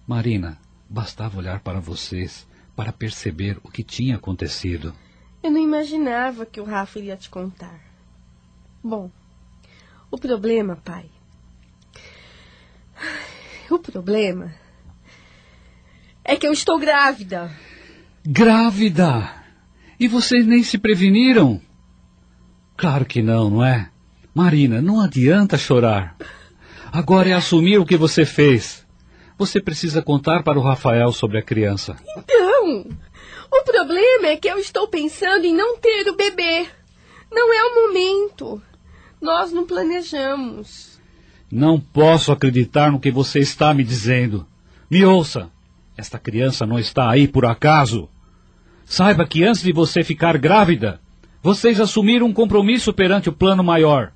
Marina, bastava olhar para vocês para perceber o que tinha acontecido. Eu não imaginava que o Rafa iria te contar. Bom, o problema, pai. O problema é que eu estou grávida. Grávida? E vocês nem se preveniram? Claro que não, não é? Marina, não adianta chorar. Agora é assumir o que você fez. Você precisa contar para o Rafael sobre a criança. Então, O problema é que eu estou pensando em não ter o bebê. Não é o momento. Nós não planejamos. Não posso acreditar no que você está me dizendo. Me ouça. Esta criança não está aí por acaso. Saiba que antes de você ficar grávida, vocês assumiram um compromisso perante o plano maior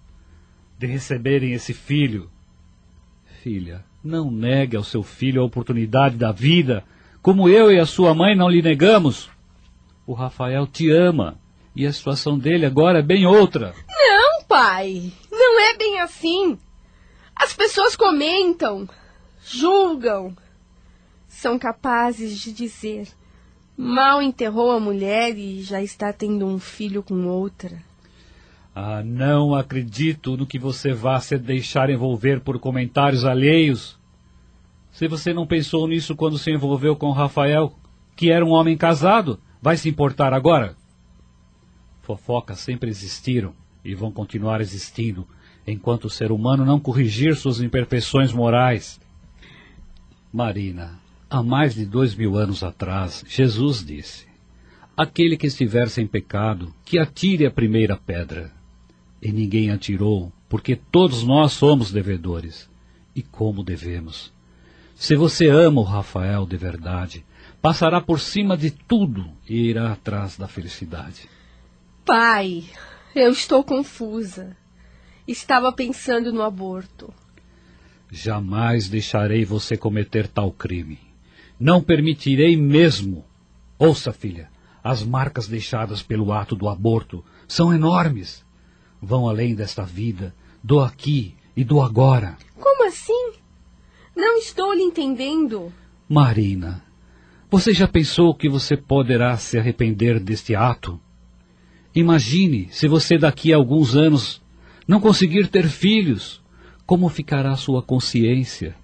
de receberem esse filho. Filha, não negue ao seu filho a oportunidade da vida, como eu e a sua mãe não lhe negamos. O Rafael te ama e a situação dele agora é bem outra. Não, pai, não é bem assim. As pessoas comentam, julgam, são capazes de dizer: mal enterrou a mulher e já está tendo um filho com outra. Ah, não acredito no que você vá se deixar envolver por comentários alheios. Se você não pensou nisso quando se envolveu com Rafael, que era um homem casado, vai se importar agora? Fofocas sempre existiram e vão continuar existindo enquanto o ser humano não corrigir suas imperfeições morais. Marina, há mais de dois mil anos atrás, Jesus disse: Aquele que estiver sem pecado, que atire a primeira pedra e ninguém atirou, porque todos nós somos devedores. E como devemos? Se você ama o Rafael de verdade, passará por cima de tudo e irá atrás da felicidade. Pai, eu estou confusa. Estava pensando no aborto. Jamais deixarei você cometer tal crime. Não permitirei mesmo. Ouça, filha, as marcas deixadas pelo ato do aborto são enormes vão além desta vida, do aqui e do agora. Como assim? Não estou lhe entendendo. Marina, você já pensou que você poderá se arrepender deste ato? Imagine se você daqui a alguns anos não conseguir ter filhos, como ficará sua consciência?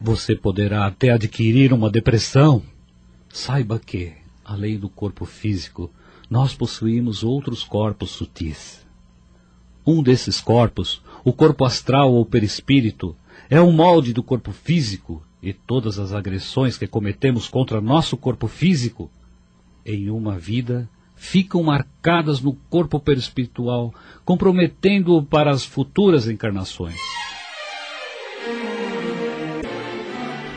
Você poderá até adquirir uma depressão. Saiba que, além do corpo físico, nós possuímos outros corpos sutis. Um desses corpos, o corpo astral ou perispírito, é o molde do corpo físico e todas as agressões que cometemos contra nosso corpo físico, em uma vida, ficam marcadas no corpo perispiritual, comprometendo-o para as futuras encarnações.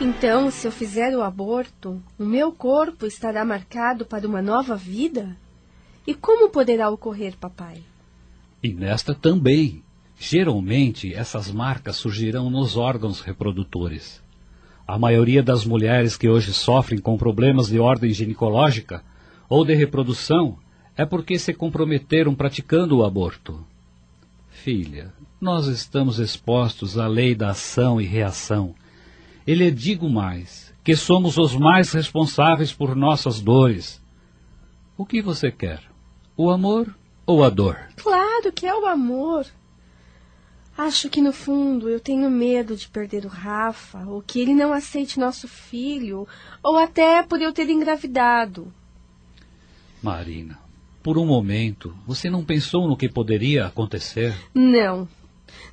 Então, se eu fizer o aborto, o meu corpo estará marcado para uma nova vida? E como poderá ocorrer, papai? E nesta também. Geralmente, essas marcas surgirão nos órgãos reprodutores. A maioria das mulheres que hoje sofrem com problemas de ordem ginecológica ou de reprodução é porque se comprometeram praticando o aborto. Filha, nós estamos expostos à lei da ação e reação. E lhe digo mais, que somos os mais responsáveis por nossas dores. O que você quer? O amor ou a dor? Claro que é o amor. Acho que no fundo eu tenho medo de perder o Rafa, ou que ele não aceite nosso filho, ou até por eu ter engravidado. Marina, por um momento, você não pensou no que poderia acontecer? Não.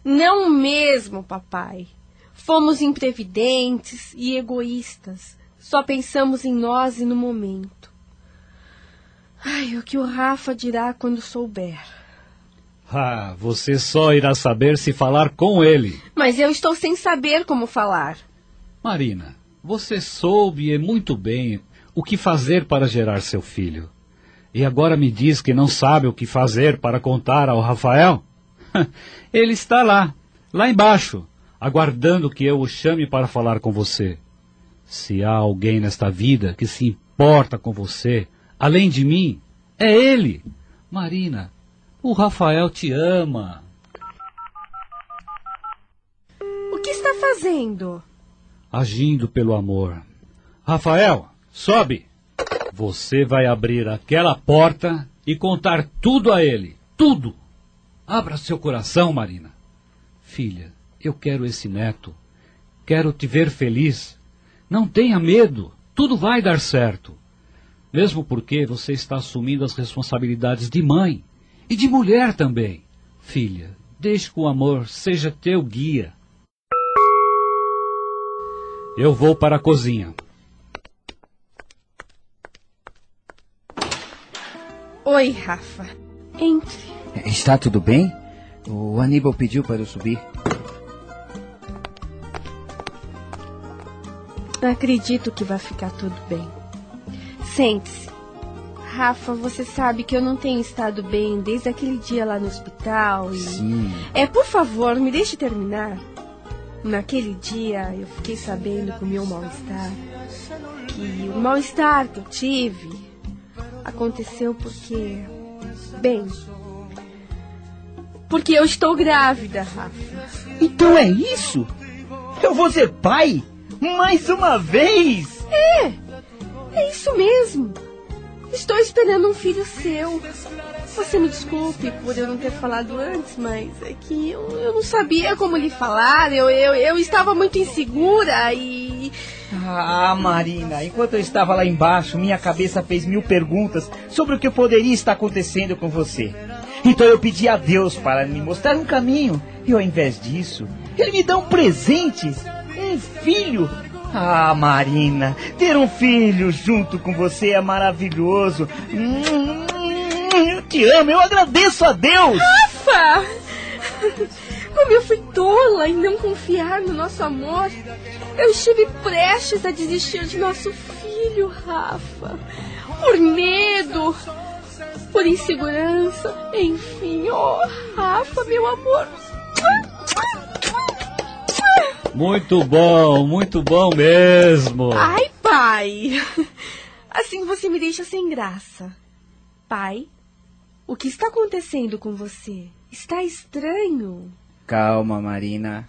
Não mesmo, papai. Fomos imprevidentes e egoístas. Só pensamos em nós e no momento. Ai, o que o Rafa dirá quando souber? Ah, você só irá saber se falar com ele. Mas eu estou sem saber como falar. Marina, você soube e muito bem o que fazer para gerar seu filho. E agora me diz que não sabe o que fazer para contar ao Rafael? *laughs* Ele está lá, lá embaixo, aguardando que eu o chame para falar com você. Se há alguém nesta vida que se importa com você, além de mim, é ele. Marina, o Rafael te ama. O que está fazendo? Agindo pelo amor. Rafael, sobe. Você vai abrir aquela porta e contar tudo a ele. Tudo. Abra seu coração, Marina. Filha, eu quero esse neto. Quero te ver feliz. Não tenha medo. Tudo vai dar certo. Mesmo porque você está assumindo as responsabilidades de mãe e de mulher também. Filha, deixe que o amor seja teu guia. Eu vou para a cozinha. Oi, Rafa. Entre. Está tudo bem? O Aníbal pediu para eu subir. Acredito que vai ficar tudo bem. Sente-se. Rafa, você sabe que eu não tenho estado bem desde aquele dia lá no hospital e. Sim. É, por favor, me deixe terminar. Naquele dia eu fiquei sabendo que o meu mal-estar, que o mal-estar que eu tive, aconteceu porque. Bem. Porque eu estou grávida, Rafa. Então é isso? Eu vou ser pai? Mais uma vez? É! É isso mesmo. Estou esperando um filho seu. Você me desculpe por eu não ter falado antes, mas é que eu, eu não sabia como lhe falar. Eu, eu, eu estava muito insegura e. Ah, Marina, enquanto eu estava lá embaixo, minha cabeça fez mil perguntas sobre o que poderia estar acontecendo com você. Então eu pedi a Deus para me mostrar um caminho. E ao invés disso, ele me dá um presente. Um filho. Ah, Marina, ter um filho junto com você é maravilhoso. Eu te amo, eu agradeço a Deus. Rafa! Como eu fui tola em não confiar no nosso amor. Eu estive prestes a desistir de nosso filho, Rafa. Por medo, por insegurança, enfim. Oh, Rafa, meu amor. Muito bom, muito bom mesmo. Ai, pai. Assim você me deixa sem graça. Pai, o que está acontecendo com você? Está estranho. Calma, Marina.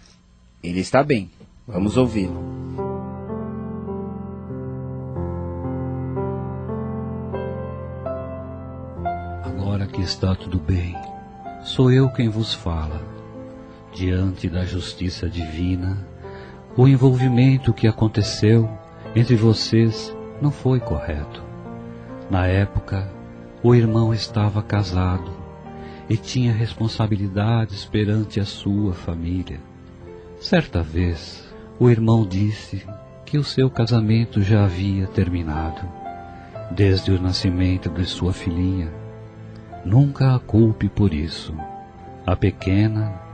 Ele está bem. Vamos ouvi-lo. Agora que está tudo bem, sou eu quem vos fala. Diante da justiça divina, o envolvimento que aconteceu entre vocês não foi correto. Na época, o irmão estava casado e tinha responsabilidades perante a sua família. Certa vez, o irmão disse que o seu casamento já havia terminado, desde o nascimento de sua filhinha. Nunca a culpe por isso. A pequena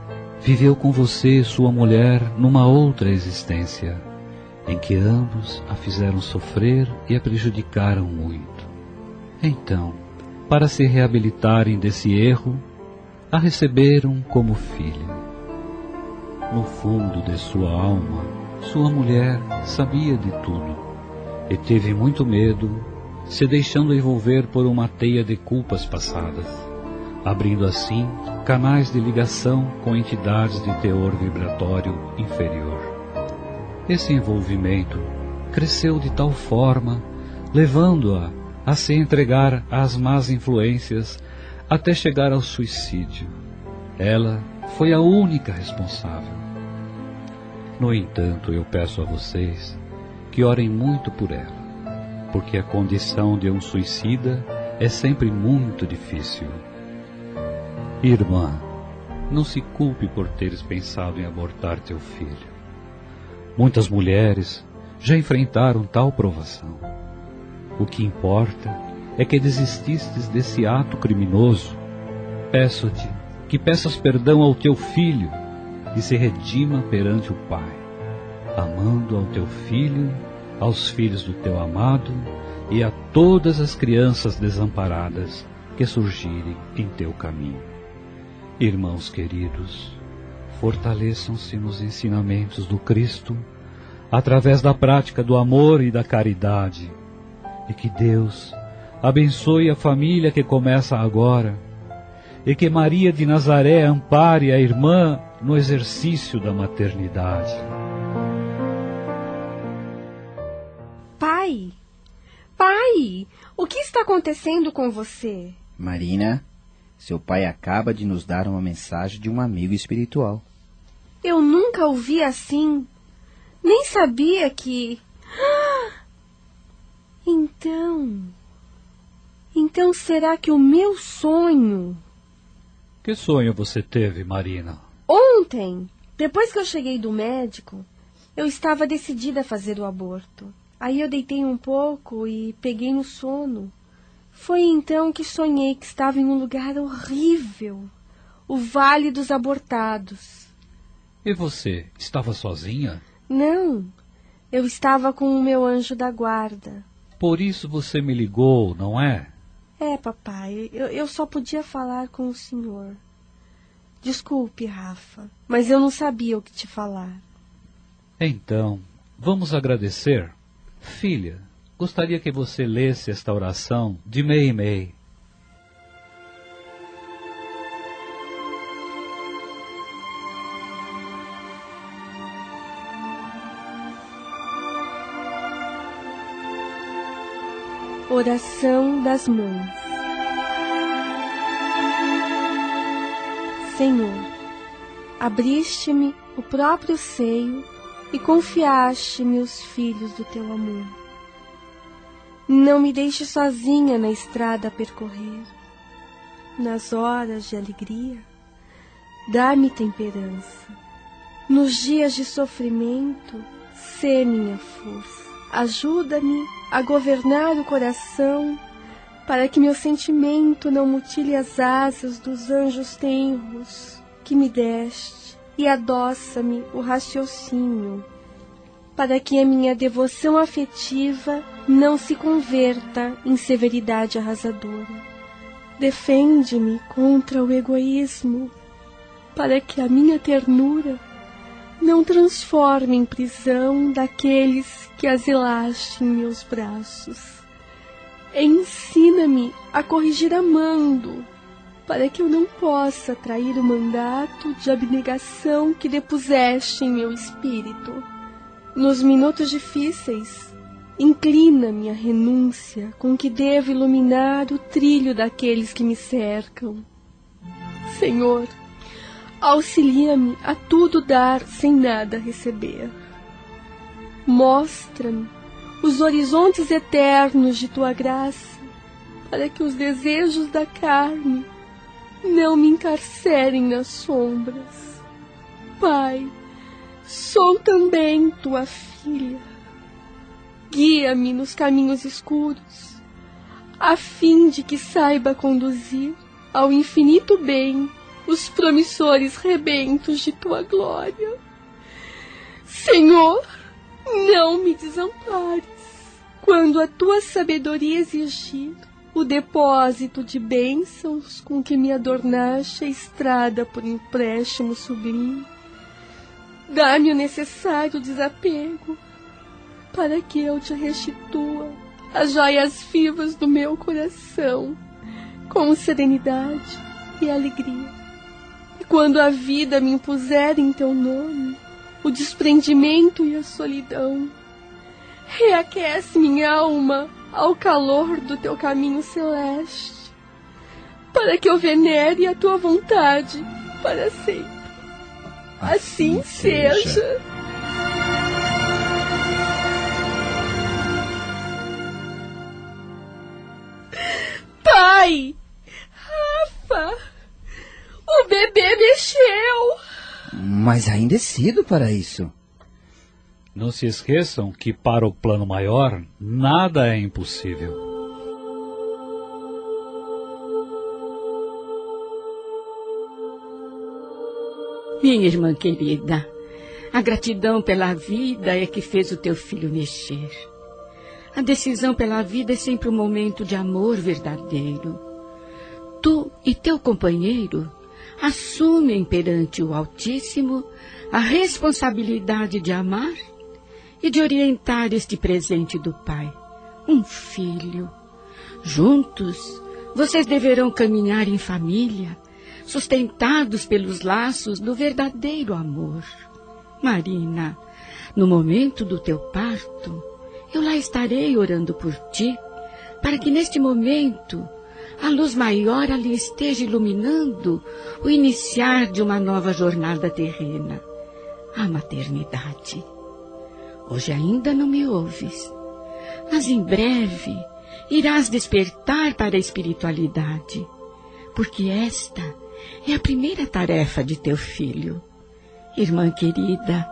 viveu com você sua mulher numa outra existência, em que ambos a fizeram sofrer e a prejudicaram muito. Então, para se reabilitarem desse erro, a receberam como filha. No fundo de sua alma, sua mulher sabia de tudo e teve muito medo, se deixando envolver por uma teia de culpas passadas, abrindo assim canais de ligação com entidades de teor vibratório inferior. Esse envolvimento cresceu de tal forma, levando-a a se entregar às más influências até chegar ao suicídio. Ela foi a única responsável. No entanto, eu peço a vocês que orem muito por ela, porque a condição de um suicida é sempre muito difícil. Irmã, não se culpe por teres pensado em abortar teu filho. Muitas mulheres já enfrentaram tal provação. O que importa é que desististes desse ato criminoso. Peço-te que peças perdão ao teu filho e se redima perante o Pai, amando ao teu filho, aos filhos do teu amado e a todas as crianças desamparadas que surgirem em teu caminho. Irmãos queridos, fortaleçam-se nos ensinamentos do Cristo através da prática do amor e da caridade, e que Deus abençoe a família que começa agora e que Maria de Nazaré ampare a irmã no exercício da maternidade. Pai! Pai! O que está acontecendo com você? Marina, seu pai acaba de nos dar uma mensagem de um amigo espiritual. Eu nunca ouvi assim. Nem sabia que. *gasps* Então. Então será que o meu sonho. Que sonho você teve, Marina? Ontem, depois que eu cheguei do médico, eu estava decidida a fazer o aborto. Aí eu deitei um pouco e peguei no sono. Foi então que sonhei que estava em um lugar horrível o Vale dos Abortados. E você, estava sozinha? Não, eu estava com o meu anjo da guarda. Por isso você me ligou, não é? É, papai, eu, eu só podia falar com o senhor. Desculpe, Rafa, mas eu não sabia o que te falar. Então, vamos agradecer? Filha, gostaria que você lesse esta oração de Mei e Mei. Oração das Mães Senhor, abriste-me o próprio seio e confiaste-me os filhos do teu amor. Não me deixe sozinha na estrada a percorrer. Nas horas de alegria, dá-me temperança. Nos dias de sofrimento, sê minha força. Ajuda-me a governar o coração, para que meu sentimento não mutile as asas dos anjos tenros que me deste, e adoça-me o raciocínio, para que a minha devoção afetiva não se converta em severidade arrasadora. Defende-me contra o egoísmo, para que a minha ternura não transforme em prisão daqueles que asilaste em meus braços. Ensina-me a corrigir amando, para que eu não possa trair o mandato de abnegação que depuseste em meu espírito. Nos minutos difíceis, inclina-me a renúncia com que devo iluminar o trilho daqueles que me cercam. Senhor, auxilia-me a tudo dar sem nada receber. Mostra-me os horizontes eternos de tua graça, para que os desejos da carne não me encarcerem nas sombras. Pai, sou também tua filha. Guia-me nos caminhos escuros, a fim de que saiba conduzir ao infinito bem os promissores rebentos de tua glória. Senhor, não me desampares quando a tua sabedoria exigir o depósito de bênçãos com que me adornaste a estrada por empréstimo sublime. Dá-me o necessário desapego para que eu te restitua as joias vivas do meu coração com serenidade e alegria. E quando a vida me impuser em teu nome o desprendimento e a solidão, reaquece minha alma ao calor do teu caminho celeste, para que eu venere a tua vontade para sempre. Assim, assim seja. seja. Pai! Rafa! O bebê mexeu! Mas ainda é cedo para isso. Não se esqueçam que para o plano maior, nada é impossível. Minha irmã querida, a gratidão pela vida é que fez o teu filho mexer. A decisão pela vida é sempre um momento de amor verdadeiro. Tu e teu companheiro assumem perante o Altíssimo a responsabilidade de amar e de orientar este presente do Pai, um filho. Juntos, vocês deverão caminhar em família, sustentados pelos laços do verdadeiro amor. Marina, no momento do teu parto, eu lá estarei orando por ti, para que neste momento a luz maior ali esteja iluminando o iniciar de uma nova jornada terrena, a maternidade. Hoje ainda não me ouves, mas em breve irás despertar para a espiritualidade, porque esta é a primeira tarefa de teu filho. Irmã querida,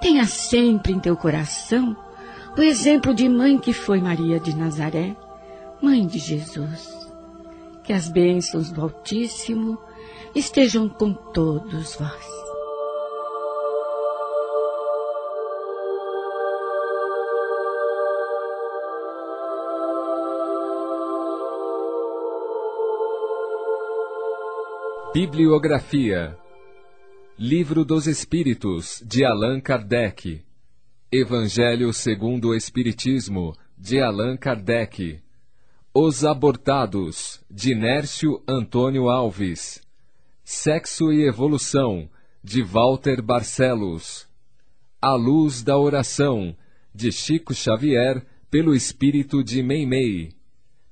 tenha sempre em teu coração o exemplo de mãe que foi Maria de Nazaré, Mãe de Jesus, que as bênçãos do Altíssimo estejam com todos vós. Bibliografia. Livro dos Espíritos, de Allan Kardec. Evangelho segundo o Espiritismo, de Allan Kardec. Os Abortados, de Nércio Antônio Alves. Sexo e Evolução, de Walter Barcelos. A Luz da Oração, de Chico Xavier, pelo Espírito de Meimei.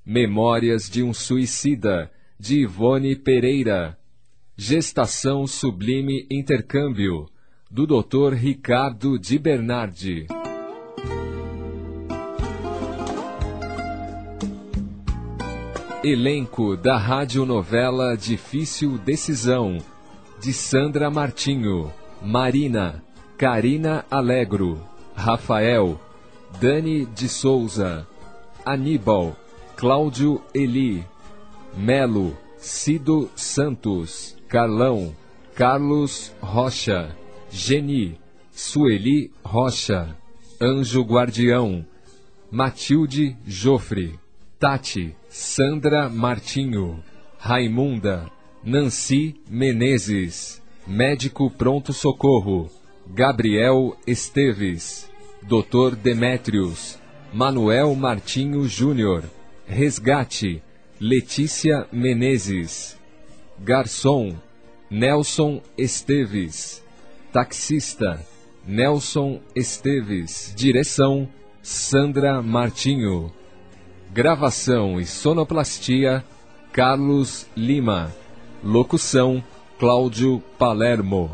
Memórias de um Suicida, de Ivone Pereira Gestação Sublime Intercâmbio, do Dr. Ricardo de Bernardi. Elenco da radionovela Difícil Decisão, de Sandra Martinho, Marina, Karina Alegro, Rafael, Dani de Souza, Aníbal, Cláudio Eli, Melo, Cido Santos. Carlão, Carlos Rocha, Geni, Sueli Rocha, Anjo Guardião, Matilde Jofre, Tati, Sandra Martinho, Raimunda, Nancy Menezes, Médico Pronto Socorro, Gabriel Esteves, Dr. Demétrios, Manuel Martinho Júnior, Resgate, Letícia Menezes, Garçom, Nelson Esteves. Taxista, Nelson Esteves. Direção, Sandra Martinho. Gravação e sonoplastia, Carlos Lima. Locução, Cláudio Palermo.